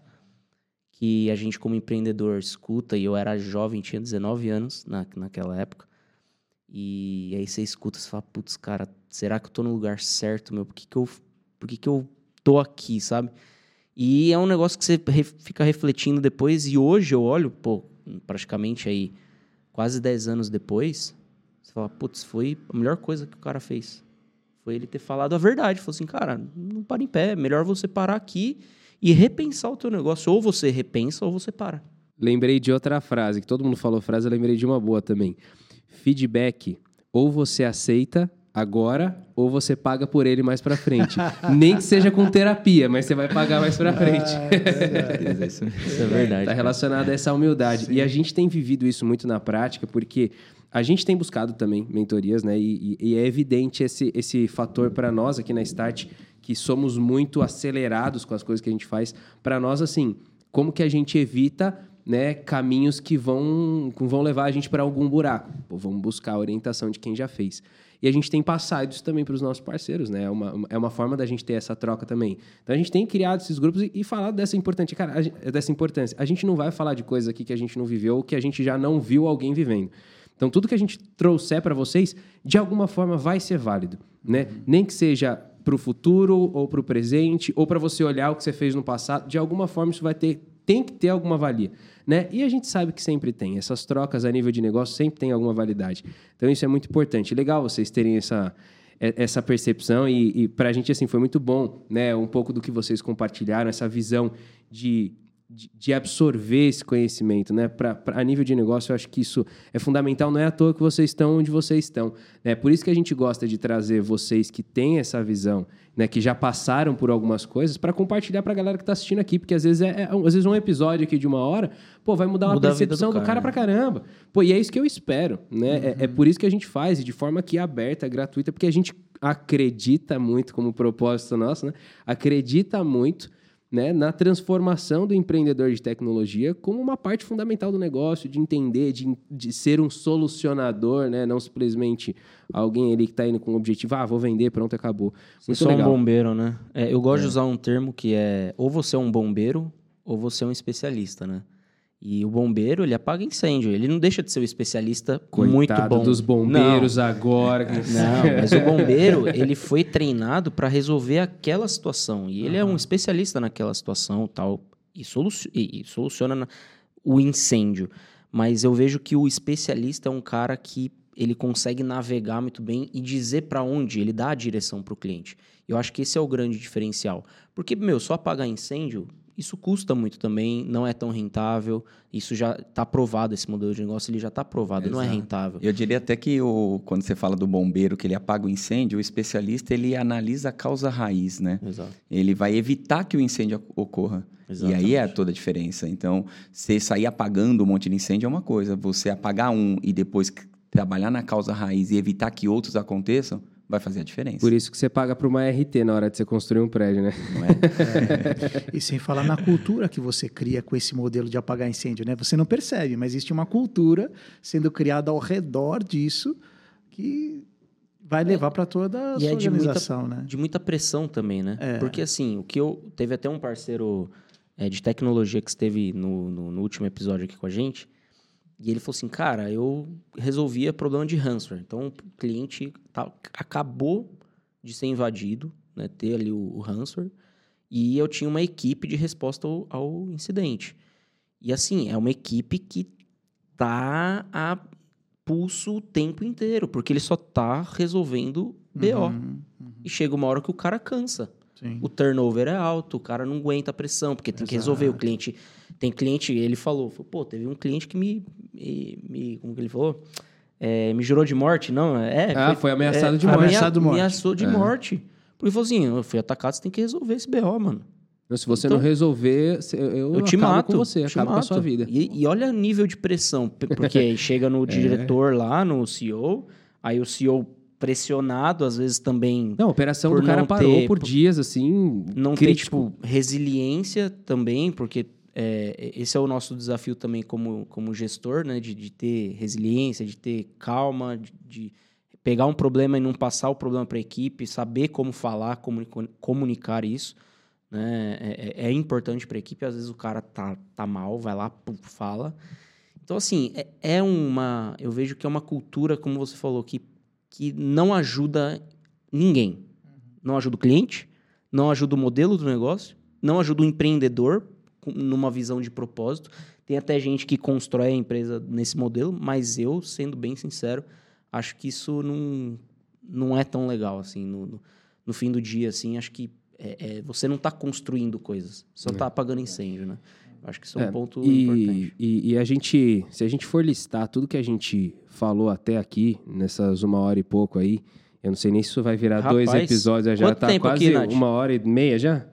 que a gente como empreendedor escuta, e eu era jovem, tinha 19 anos na, naquela época, e aí você escuta, você fala, putz, cara, será que eu tô no lugar certo, meu? Por que que eu, por que que eu tô aqui, sabe? E é um negócio que você fica refletindo depois, e hoje eu olho, pô, praticamente aí quase 10 anos depois, você fala, putz, foi a melhor coisa que o cara fez. Foi ele ter falado a verdade. Falou assim, cara, não para em pé, é melhor você parar aqui e repensar o teu negócio. Ou você repensa ou você para. Lembrei de outra frase, que todo mundo falou frase, eu lembrei de uma boa também. Feedback, ou você aceita agora ou você paga por ele mais para frente. Nem que seja com terapia, mas você vai pagar mais para frente. Ah, é isso, é verdade. Está relacionado a essa humildade. Sim. E a gente tem vivido isso muito na prática, porque a gente tem buscado também mentorias, né? E, e, e é evidente esse, esse fator para nós aqui na Start, que somos muito acelerados com as coisas que a gente faz. Para nós, assim, como que a gente evita né, caminhos que vão, vão levar a gente para algum buraco? Pô, vamos buscar a orientação de quem já fez. E a gente tem passado isso também para os nossos parceiros, né? É uma, é uma forma da gente ter essa troca também. Então a gente tem criado esses grupos e, e falado dessa importância. Cara, a, dessa importância. A gente não vai falar de coisas aqui que a gente não viveu ou que a gente já não viu alguém vivendo. Então tudo que a gente trouxer para vocês, de alguma forma vai ser válido, né? Uhum. Nem que seja para o futuro ou para o presente ou para você olhar o que você fez no passado, de alguma forma isso vai ter tem que ter alguma valia, né? E a gente sabe que sempre tem. Essas trocas a nível de negócio sempre tem alguma validade. Então isso é muito importante. Legal vocês terem essa é, essa percepção e, e para a gente assim foi muito bom, né? Um pouco do que vocês compartilharam, essa visão de de, absorver esse conhecimento, né? Pra, pra, a nível de negócio, eu acho que isso é fundamental. Não é à toa que vocês estão onde vocês estão. É por isso que a gente gosta de trazer vocês que têm essa visão, né? Que já passaram por algumas coisas, para compartilhar para a galera que está assistindo aqui, porque às vezes é, é, às vezes um episódio aqui de uma hora, pô, vai mudar uma Muda percepção do cara, do cara para caramba. Pô, e é isso que eu espero, né? Uhum. É, é por isso que a gente faz e de forma aqui aberta, gratuita, porque a gente acredita muito como propósito nosso, né? Acredita muito né, na transformação do empreendedor de tecnologia como uma parte fundamental do negócio, de entender, de, de ser um solucionador, né, não simplesmente alguém ali que está indo com o objetivo, ah, vou vender, pronto, acabou. Muito Só legal. um bombeiro, né? É, eu gosto é. de usar um termo que é ou você é um bombeiro ou você é um especialista, né? E o bombeiro, ele apaga incêndio. Ele não deixa de ser um especialista Coitado muito bom. dos bombeiros não. agora. Não, mas o bombeiro, ele foi treinado para resolver aquela situação. E ele uhum. é um especialista naquela situação tal. E, solu e, e soluciona o incêndio. Mas eu vejo que o especialista é um cara que ele consegue navegar muito bem e dizer para onde ele dá a direção para o cliente. Eu acho que esse é o grande diferencial. Porque, meu, só apagar incêndio, isso custa muito também, não é tão rentável. Isso já está aprovado, esse modelo de negócio ele já está aprovado, Exato. não é rentável. Eu diria até que o, quando você fala do bombeiro que ele apaga o incêndio, o especialista ele analisa a causa raiz, né? Exato. Ele vai evitar que o incêndio ocorra. Exatamente. E aí é toda a diferença. Então, você sair apagando um monte de incêndio é uma coisa, você apagar um e depois trabalhar na causa raiz e evitar que outros aconteçam, vai fazer a diferença. Por isso que você paga para uma RT na hora de você construir um prédio, né? Não é? é? E sem falar na cultura que você cria com esse modelo de apagar incêndio, né? Você não percebe, mas existe uma cultura sendo criada ao redor disso que vai é. levar para toda a e sua é de organização, muita, né? De muita pressão também, né? É. Porque assim, o que eu teve até um parceiro é, de tecnologia que esteve no, no, no último episódio aqui com a gente e ele falou assim, cara, eu resolvia problema de ransomware. Então, o cliente tá, acabou de ser invadido, né, ter ali o, o ransomware, e eu tinha uma equipe de resposta ao, ao, incidente. E assim, é uma equipe que tá a pulso o tempo inteiro, porque ele só tá resolvendo BO. Uhum, uhum. E chega uma hora que o cara cansa. Sim. O turnover é alto, o cara não aguenta a pressão, porque tem Exato. que resolver. O cliente. Tem cliente, ele falou, pô, teve um cliente que me. me, me como que ele falou? É, me jurou de morte, não? É, ah, foi, foi ameaçado é, de morte. Ameaçado de morte. Ameaçou de é. morte. Porque falou assim: eu fui atacado, você tem que resolver esse BO, mano. Se você então, não resolver, eu, eu te mato com você, acabo mato. com a sua vida. E, e olha o nível de pressão, porque chega no é. diretor lá, no CEO, aí o CEO pressionado, às vezes também. Não, a operação do cara parou ter, por dias, assim. Não crítico. ter, tipo, resiliência também, porque é, esse é o nosso desafio também como, como gestor, né? De, de ter resiliência, de ter calma, de, de pegar um problema e não passar o problema para a equipe, saber como falar, comunicar isso. Né? É, é, é importante para a equipe. Às vezes o cara tá, tá mal, vai lá, pum, fala. Então, assim, é, é, uma. Eu vejo que é uma cultura, como você falou, que, que não ajuda ninguém. Não ajuda o cliente, não ajuda o modelo do negócio, não ajuda o empreendedor numa visão de propósito. Tem até gente que constrói a empresa nesse modelo, mas eu, sendo bem sincero, acho que isso não, não é tão legal, assim, no, no, no fim do dia, assim, acho que é, é, você não está construindo coisas, só está é. apagando incêndio, né? Acho que isso é, um é, ponto e, importante. E, e, a gente, se a gente for listar tudo que a gente falou até aqui, nessas uma hora e pouco aí, eu não sei nem se isso vai virar Rapaz, dois episódios, já está quase aqui, uma hora e meia já?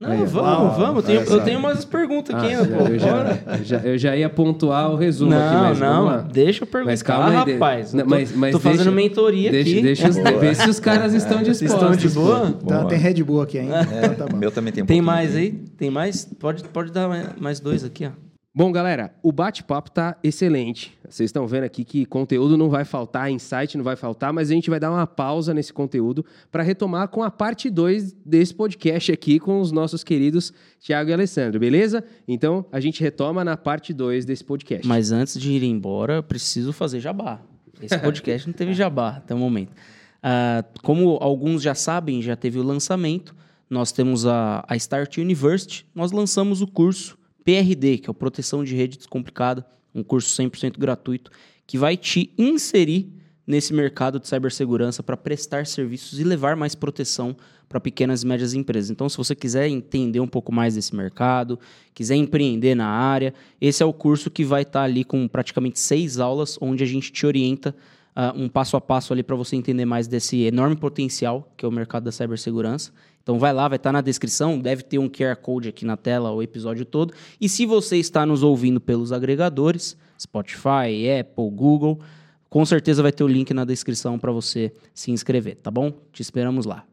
Não, aí, vamos, uau, vamos. Tenho, eu tenho umas perguntas aqui. Ah, eu, já, já, eu já ia pontuar o resumo não, aqui, mas não, deixa eu perguntar, mas calma aí, rapaz. Não, mas, mas tô deixa, fazendo mentoria deixa, aqui. Deixa, ver se os caras estão dispostos. Estão de boa? Tá, tem Red Bull aqui ainda. É, então tá meu também tem um Tem mais aí? Tem mais? Pode, pode dar mais dois aqui, ó. Bom, galera, o bate-papo tá excelente. Vocês estão vendo aqui que conteúdo não vai faltar, insight não vai faltar, mas a gente vai dar uma pausa nesse conteúdo para retomar com a parte 2 desse podcast aqui com os nossos queridos Tiago e Alessandro, beleza? Então, a gente retoma na parte 2 desse podcast. Mas antes de ir embora, preciso fazer jabá. Esse podcast não teve jabá até o momento. Uh, como alguns já sabem, já teve o lançamento, nós temos a, a Start University, nós lançamos o curso PRD, que é o Proteção de Rede Descomplicada, um curso 100% gratuito, que vai te inserir nesse mercado de cibersegurança para prestar serviços e levar mais proteção para pequenas e médias empresas. Então, se você quiser entender um pouco mais desse mercado, quiser empreender na área, esse é o curso que vai estar tá ali com praticamente seis aulas, onde a gente te orienta uh, um passo a passo ali para você entender mais desse enorme potencial que é o mercado da cibersegurança. Então vai lá, vai estar tá na descrição, deve ter um QR Code aqui na tela o episódio todo. E se você está nos ouvindo pelos agregadores, Spotify, Apple, Google, com certeza vai ter o link na descrição para você se inscrever, tá bom? Te esperamos lá.